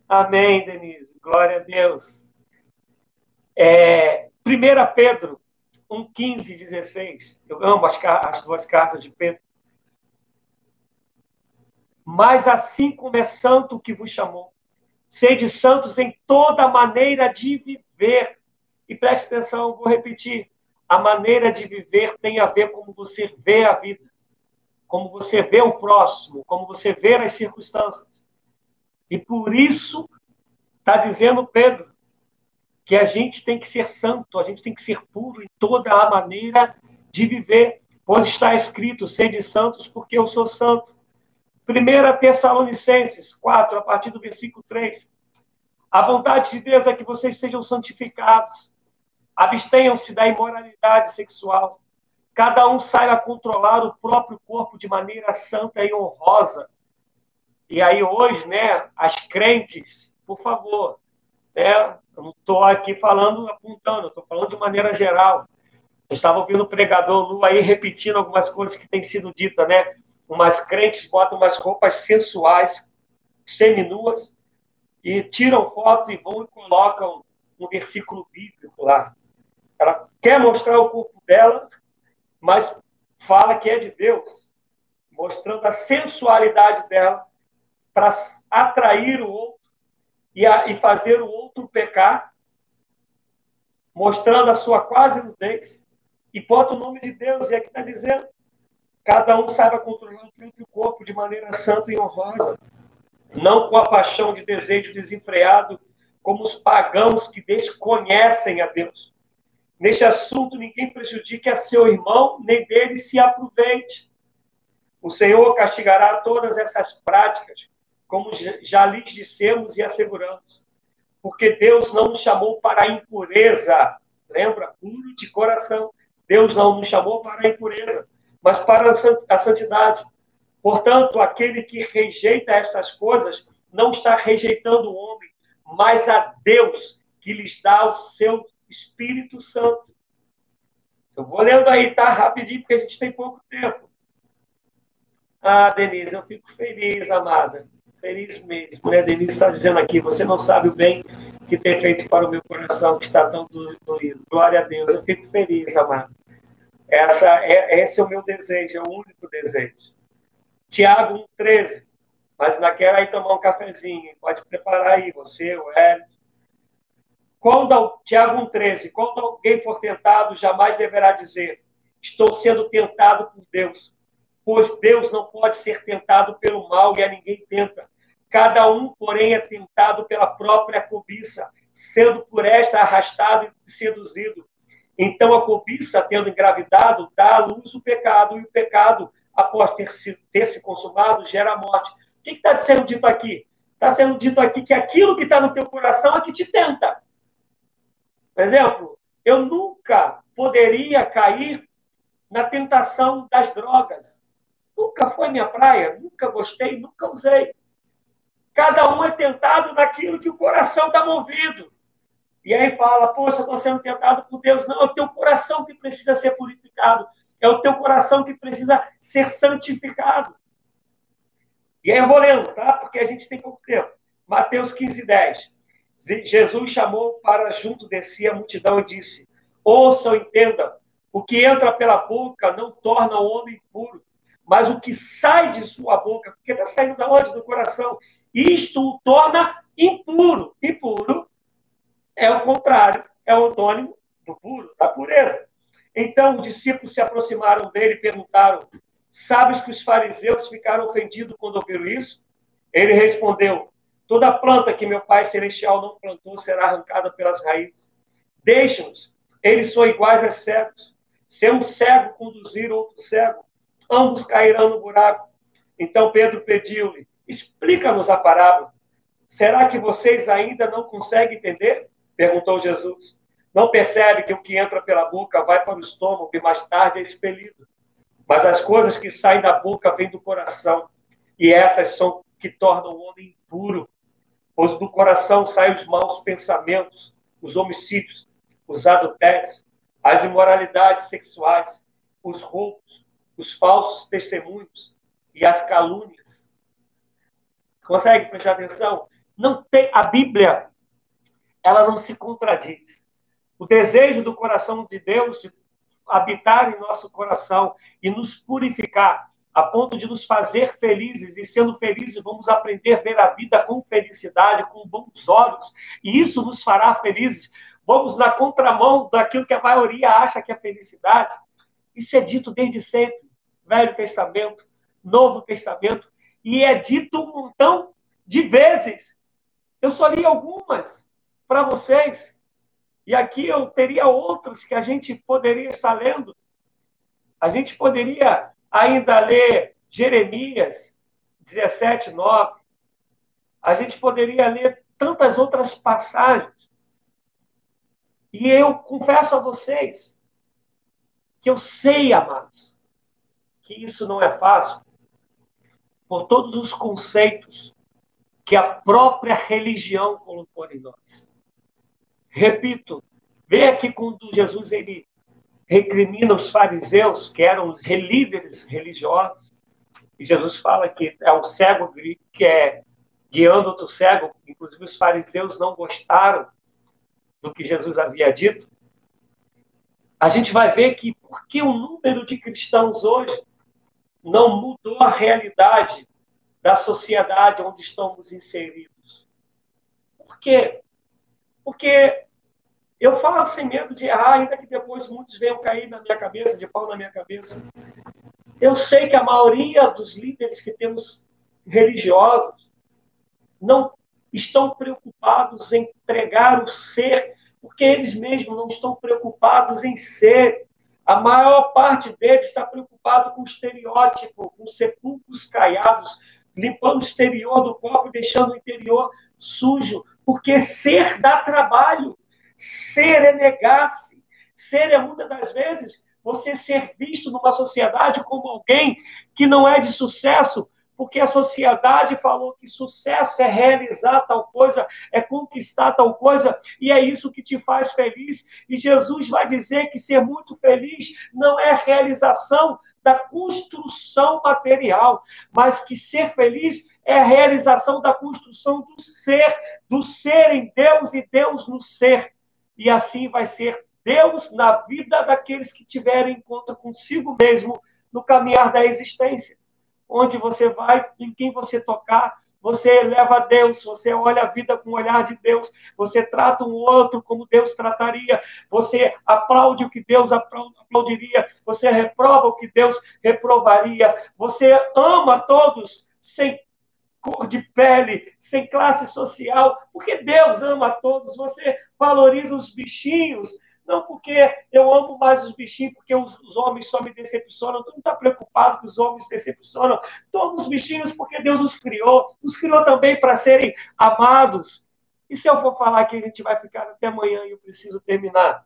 Amém, Denise. Glória a Deus. É, 1 Pedro 1, 15, 16. Eu amo as, as duas cartas de Pedro. Mas assim como é santo que vos chamou, sede santos em toda maneira de viver. E preste atenção, vou repetir. A maneira de viver tem a ver com como você vê a vida, como você vê o próximo, como você vê as circunstâncias. E por isso está dizendo Pedro que a gente tem que ser santo, a gente tem que ser puro em toda a maneira de viver, pois está escrito: sede santos, porque eu sou santo. 1 Tessalonicenses 4, a partir do versículo 3. A vontade de Deus é que vocês sejam santificados, abstenham-se da imoralidade sexual, cada um saiba controlar o próprio corpo de maneira santa e honrosa. E aí, hoje, né, as crentes, por favor, né, eu não estou aqui falando, apontando, estou falando de maneira geral. Eu estava ouvindo o pregador Lu aí repetindo algumas coisas que têm sido ditas, né? Umas crentes botam umas roupas sensuais, seminuas, e tiram foto e vão e colocam um versículo bíblico lá. Ela quer mostrar o corpo dela, mas fala que é de Deus, mostrando a sensualidade dela para atrair o outro e, a, e fazer o outro pecar, mostrando a sua quase nudez, e bota o nome de Deus, e aqui está dizendo: cada um saiba controlar o próprio corpo de maneira santa e honrosa, não com a paixão de desejo desenfreado, como os pagãos que desconhecem a Deus. Neste assunto, ninguém prejudique a seu irmão, nem dele se aproveite. O Senhor castigará todas essas práticas, como já lhes dissemos e asseguramos. Porque Deus não nos chamou para a impureza, lembra? Puro de coração. Deus não nos chamou para a impureza, mas para a santidade. Portanto, aquele que rejeita essas coisas não está rejeitando o homem, mas a Deus que lhes dá o seu Espírito Santo. Eu vou lendo aí, tá? Rapidinho, porque a gente tem pouco tempo. Ah, Denise, eu fico feliz, amada. Feliz mesmo, né? Denise está dizendo aqui, você não sabe o bem que tem feito para o meu coração, que está tão doído. Glória a Deus, eu fico feliz, amado. Essa é, esse é o meu desejo, é o único desejo. Tiago 1,13. Mas naquela aí tomar um cafezinho, pode preparar aí, você, o Hélio. Quando, Tiago 1,13. Quando alguém for tentado, jamais deverá dizer: Estou sendo tentado por Deus. Pois Deus não pode ser tentado pelo mal e a ninguém tenta. Cada um, porém, é tentado pela própria cobiça, sendo por esta arrastado e seduzido. Então, a cobiça, tendo engravidado, dá à luz o pecado, e o pecado, após ter se, ter se consumado, gera a morte. O que está sendo dito aqui? Está sendo dito aqui que aquilo que está no teu coração é que te tenta. Por exemplo, eu nunca poderia cair na tentação das drogas. Nunca foi minha praia, nunca gostei, nunca usei. Cada um é tentado naquilo que o coração está movido. E aí fala, poxa, estou sendo tentado por Deus. Não, é o teu coração que precisa ser purificado. É o teu coração que precisa ser santificado. E aí eu vou lendo, tá? Porque a gente tem pouco tempo. Mateus 15, 10. Jesus chamou para junto de si a multidão e disse: Ouçam, entendam. O que entra pela boca não torna o homem puro, mas o que sai de sua boca, porque está saindo da onde? Do coração. Isto o torna impuro. Impuro é o contrário, é o antônimo do puro, da pureza. Então os discípulos se aproximaram dele e perguntaram: Sabes que os fariseus ficaram ofendidos quando ouviram isso? Ele respondeu: Toda planta que meu Pai Celestial não plantou será arrancada pelas raízes. Deixa-nos, eles são iguais a cegos. Se um cego conduzir outro cego, ambos cairão no buraco. Então Pedro pediu-lhe: Explica-nos a parábola. Será que vocês ainda não conseguem entender? Perguntou Jesus. Não percebe que o que entra pela boca vai para o estômago e mais tarde é expelido. Mas as coisas que saem da boca vêm do coração, e essas são que tornam o homem impuro. Pois do coração saem os maus pensamentos, os homicídios, os adultérios, as imoralidades sexuais, os roubos, os falsos testemunhos e as calúnias. Consegue prestar atenção? Não tem a Bíblia, ela não se contradiz. O desejo do coração de Deus de habitar em nosso coração e nos purificar a ponto de nos fazer felizes, e sendo felizes, vamos aprender a ver a vida com felicidade, com bons olhos, e isso nos fará felizes. Vamos na contramão daquilo que a maioria acha que é felicidade. Isso é dito desde sempre, Velho Testamento, Novo Testamento, e é dito um montão de vezes. Eu só li algumas para vocês, e aqui eu teria outras que a gente poderia estar lendo. A gente poderia ainda ler Jeremias 17, 9. A gente poderia ler tantas outras passagens. E eu confesso a vocês que eu sei, amados, que isso não é fácil, por todos os conceitos que a própria religião colocou em nós. Repito, vê aqui quando Jesus ele recrimina os fariseus, que eram líderes religiosos, e Jesus fala que é o cego que é guiando outro cego, inclusive os fariseus não gostaram do que Jesus havia dito. A gente vai ver que porque o número de cristãos hoje não mudou a realidade da sociedade onde estamos inseridos. Por quê? Porque eu falo sem medo de errar, ainda que depois muitos venham cair na minha cabeça, de pau na minha cabeça. Eu sei que a maioria dos líderes que temos religiosos não estão preocupados em pregar o ser, porque eles mesmos não estão preocupados em ser. A maior parte deles está preocupado com o estereótipo, com sepulcros caiados, limpando o exterior do corpo e deixando o interior sujo, porque ser dá trabalho. Ser é negar-se. Ser é muitas das vezes você ser visto numa sociedade como alguém que não é de sucesso, porque a sociedade falou que sucesso é realizar tal coisa, é conquistar tal coisa, e é isso que te faz feliz. E Jesus vai dizer que ser muito feliz não é realização da construção material, mas que ser feliz é a realização da construção do ser, do ser em Deus e Deus no ser e assim vai ser Deus na vida daqueles que tiverem encontro consigo mesmo no caminhar da existência. Onde você vai, em quem você tocar, você leva a Deus, você olha a vida com o olhar de Deus, você trata um outro como Deus trataria, você aplaude o que Deus aplaudiria, você reprova o que Deus reprovaria, você ama todos sem cor de pele, sem classe social, porque Deus ama todos. Você valoriza os bichinhos, não porque eu amo mais os bichinhos, porque os, os homens só me decepcionam. Tu não está preocupado que os homens decepcionam. Todos os bichinhos porque Deus os criou. Os criou também para serem amados. E se eu for falar que a gente vai ficar até amanhã e eu preciso terminar?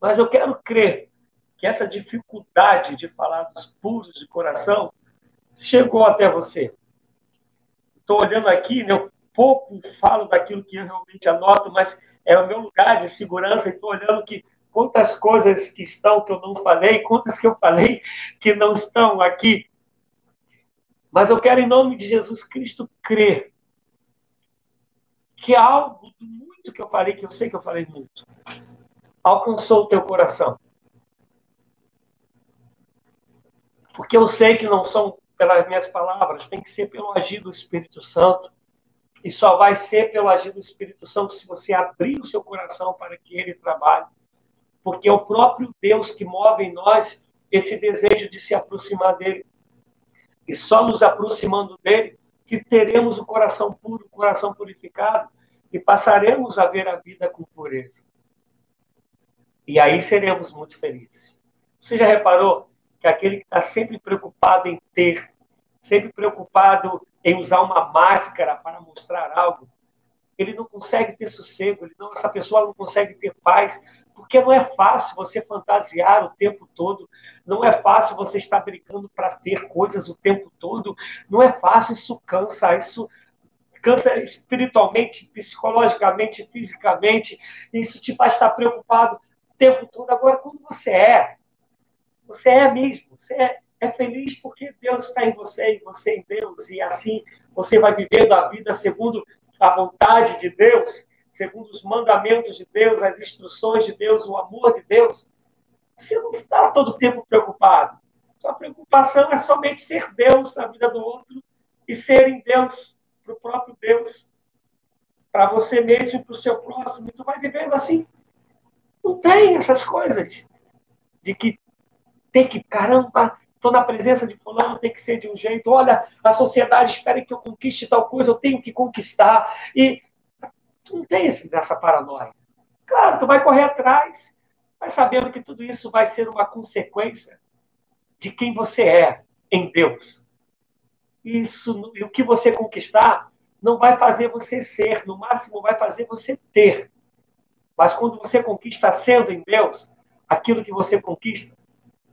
Mas eu quero crer que essa dificuldade de falar dos puros de coração chegou até você estou olhando aqui, né, eu pouco falo daquilo que eu realmente anoto, mas é o meu lugar de segurança e estou olhando que quantas coisas que estão que eu não falei, quantas que eu falei que não estão aqui. Mas eu quero, em nome de Jesus Cristo, crer que algo do muito que eu falei, que eu sei que eu falei muito, alcançou o teu coração. Porque eu sei que não são pelas minhas palavras, tem que ser pelo agir do Espírito Santo. E só vai ser pelo agir do Espírito Santo se você abrir o seu coração para que ele trabalhe. Porque é o próprio Deus que move em nós esse desejo de se aproximar dele. E só nos aproximando dele que teremos o coração puro, o coração purificado e passaremos a ver a vida com pureza. E aí seremos muito felizes. Você já reparou que aquele que está sempre preocupado em ter, sempre preocupado em usar uma máscara para mostrar algo, ele não consegue ter sossego, não, essa pessoa não consegue ter paz, porque não é fácil você fantasiar o tempo todo, não é fácil você estar brigando para ter coisas o tempo todo, não é fácil, isso cansa, isso cansa espiritualmente, psicologicamente, fisicamente, isso te faz estar preocupado o tempo todo. Agora, quando você é você é mesmo, você é é feliz porque Deus está em você e você em Deus, e assim você vai vivendo a vida segundo a vontade de Deus, segundo os mandamentos de Deus, as instruções de Deus, o amor de Deus. Você não está todo tempo preocupado. Sua preocupação é somente ser Deus na vida do outro e ser em Deus, para o próprio Deus, para você mesmo e para o seu próximo. E tu vai vivendo assim. Não tem essas coisas de que tem que, caramba, estou na presença de fulano, tem que ser de um jeito. Olha, a sociedade espera que eu conquiste tal coisa, eu tenho que conquistar. E tu não tem esse, dessa paranoia. Claro, tu vai correr atrás, mas sabendo que tudo isso vai ser uma consequência de quem você é em Deus. Isso, e o que você conquistar não vai fazer você ser, no máximo vai fazer você ter. Mas quando você conquista sendo em Deus, aquilo que você conquista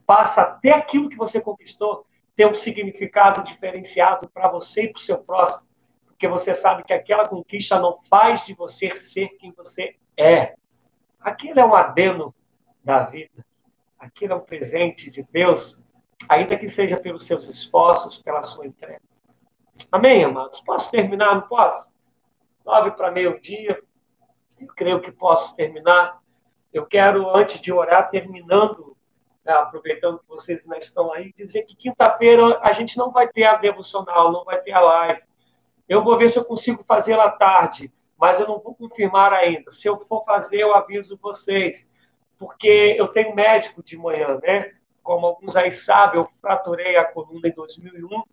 passa até aquilo que você conquistou ter um significado diferenciado para você e para o seu próximo, porque você sabe que aquela conquista não faz de você ser quem você é. Aquilo é um adeno da vida. Aquilo é um presente de Deus, ainda que seja pelos seus esforços, pela sua entrega. Amém, amados? Posso terminar? Não posso? Nove para meio-dia. Eu creio que posso terminar. Eu quero, antes de orar, terminando né, aproveitando que vocês ainda estão aí, dizer que quinta-feira a gente não vai ter a devocional, não vai ter a live. Eu vou ver se eu consigo fazer à tarde, mas eu não vou confirmar ainda. Se eu for fazer, eu aviso vocês, porque eu tenho médico de manhã, né? Como alguns aí sabem, eu fraturei a coluna em 2001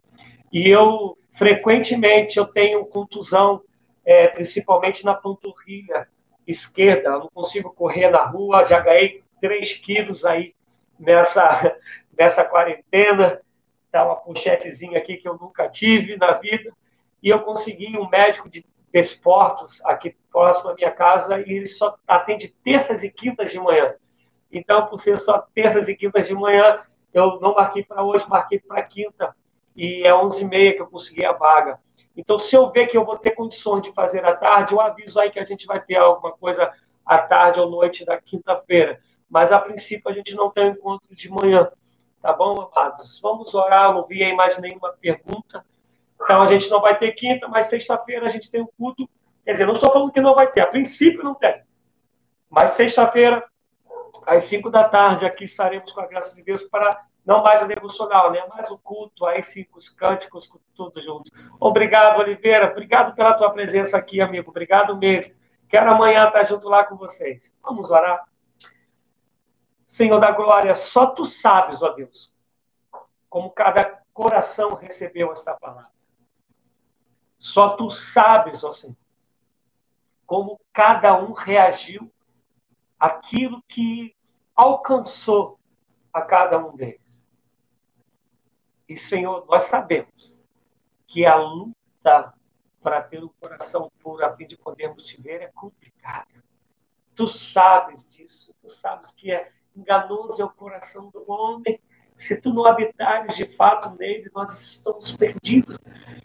e eu frequentemente eu tenho contusão, é, principalmente na panturrilha esquerda. Eu não consigo correr na rua, já ganhei 3 quilos aí nessa, [laughs] nessa quarentena. Tá uma pochetezinha aqui que eu nunca tive na vida. E eu consegui um médico de desportos aqui próximo à minha casa e ele só atende terças e quintas de manhã. Então, por ser só terças e quintas de manhã, eu não marquei para hoje, marquei para quinta. E é 11h30 que eu consegui a vaga. Então, se eu ver que eu vou ter condições de fazer à tarde, eu aviso aí que a gente vai ter alguma coisa à tarde ou noite da quinta-feira mas a princípio a gente não tem um encontro de manhã. Tá bom, amados? Vamos orar, não vi aí mais nenhuma pergunta. Então a gente não vai ter quinta, mas sexta-feira a gente tem um culto. Quer dizer, não estou falando que não vai ter, a princípio não tem. Mas sexta-feira, às cinco da tarde, aqui estaremos com a graça de Deus para não mais o devocional, né? Mais o culto, aí sim, os cânticos, tudo junto. Obrigado, Oliveira. Obrigado pela tua presença aqui, amigo. Obrigado mesmo. Quero amanhã estar junto lá com vocês. Vamos orar. Senhor da glória, só tu sabes, ó Deus, como cada coração recebeu esta palavra. Só tu sabes, ó Senhor, como cada um reagiu àquilo que alcançou a cada um deles. E, Senhor, nós sabemos que a luta para ter o um coração puro a fim de podermos te ver é complicada. Tu sabes disso, tu sabes que é enganoso é o coração do homem. Se tu não habitares de fato nele, nós estamos perdidos.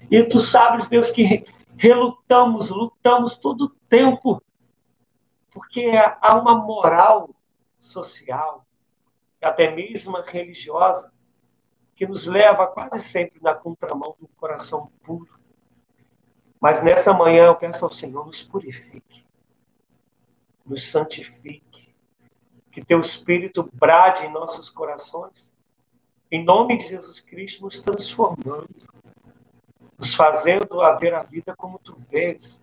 E tu sabes, Deus, que relutamos, lutamos todo o tempo, porque há uma moral social, até mesmo religiosa, que nos leva quase sempre na contramão do coração puro. Mas nessa manhã eu peço ao Senhor, nos purifique, nos santifique, que teu Espírito brade em nossos corações, em nome de Jesus Cristo, nos transformando, nos fazendo a ver a vida como tu vês,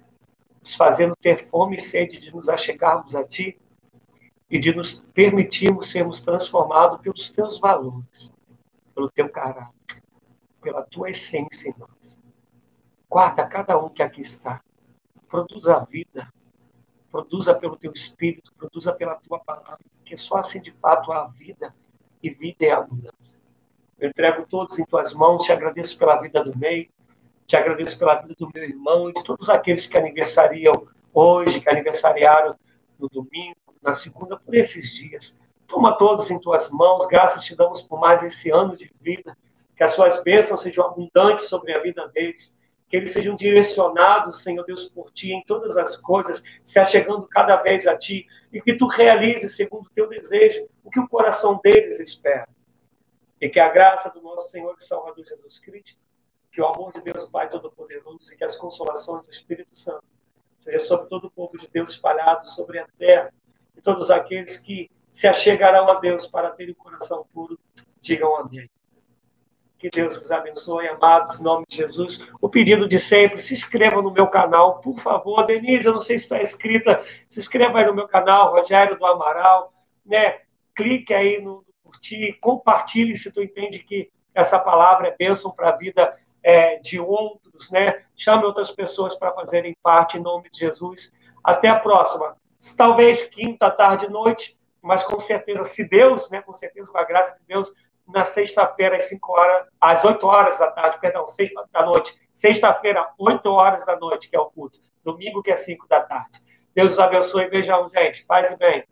nos fazendo ter fome e sede de nos achegarmos a ti e de nos permitirmos sermos transformados pelos teus valores, pelo teu caráter, pela tua essência em nós. Guarda cada um que aqui está. Produza a vida, produza pelo teu espírito, produza pela tua palavra, porque só assim de fato há vida e vida é abundância. Eu entrego todos em tuas mãos, te agradeço pela vida do Ney, te agradeço pela vida do meu irmão e de todos aqueles que aniversariam hoje, que aniversariaram no domingo, na segunda, por esses dias. Toma todos em tuas mãos, graças te damos por mais esse ano de vida, que as suas bênçãos sejam abundantes sobre a vida deles, que eles sejam direcionados, Senhor Deus, por Ti em todas as coisas, se achegando cada vez a Ti, e que Tu realizes, segundo o Teu desejo, o que o coração deles espera. E que a graça do nosso Senhor e Salvador Jesus Cristo, que o amor de Deus, o Pai Todo-Poderoso, e que as consolações do Espírito Santo seja sobre todo o povo de Deus espalhado sobre a terra, e todos aqueles que se achegarão a Deus para terem o coração puro, digam amém. Que Deus vos abençoe, amados, em nome de Jesus. O pedido de sempre, se inscreva no meu canal, por favor. Denise, eu não sei se está inscrita, se inscreva aí no meu canal, Rogério do Amaral, né? Clique aí no curtir, compartilhe se tu entende que essa palavra é bênção para a vida é, de outros, né? Chame outras pessoas para fazerem parte, em nome de Jesus. Até a próxima. Talvez quinta, tarde, noite, mas com certeza, se Deus, né, com certeza, com a graça de Deus, na sexta-feira, às 5 horas, às 8 horas da tarde, perdão, 6 da noite. Sexta-feira, 8 horas da noite, que é o culto. Domingo, que é 5 da tarde. Deus os abençoe beijão, gente. Paz e bem.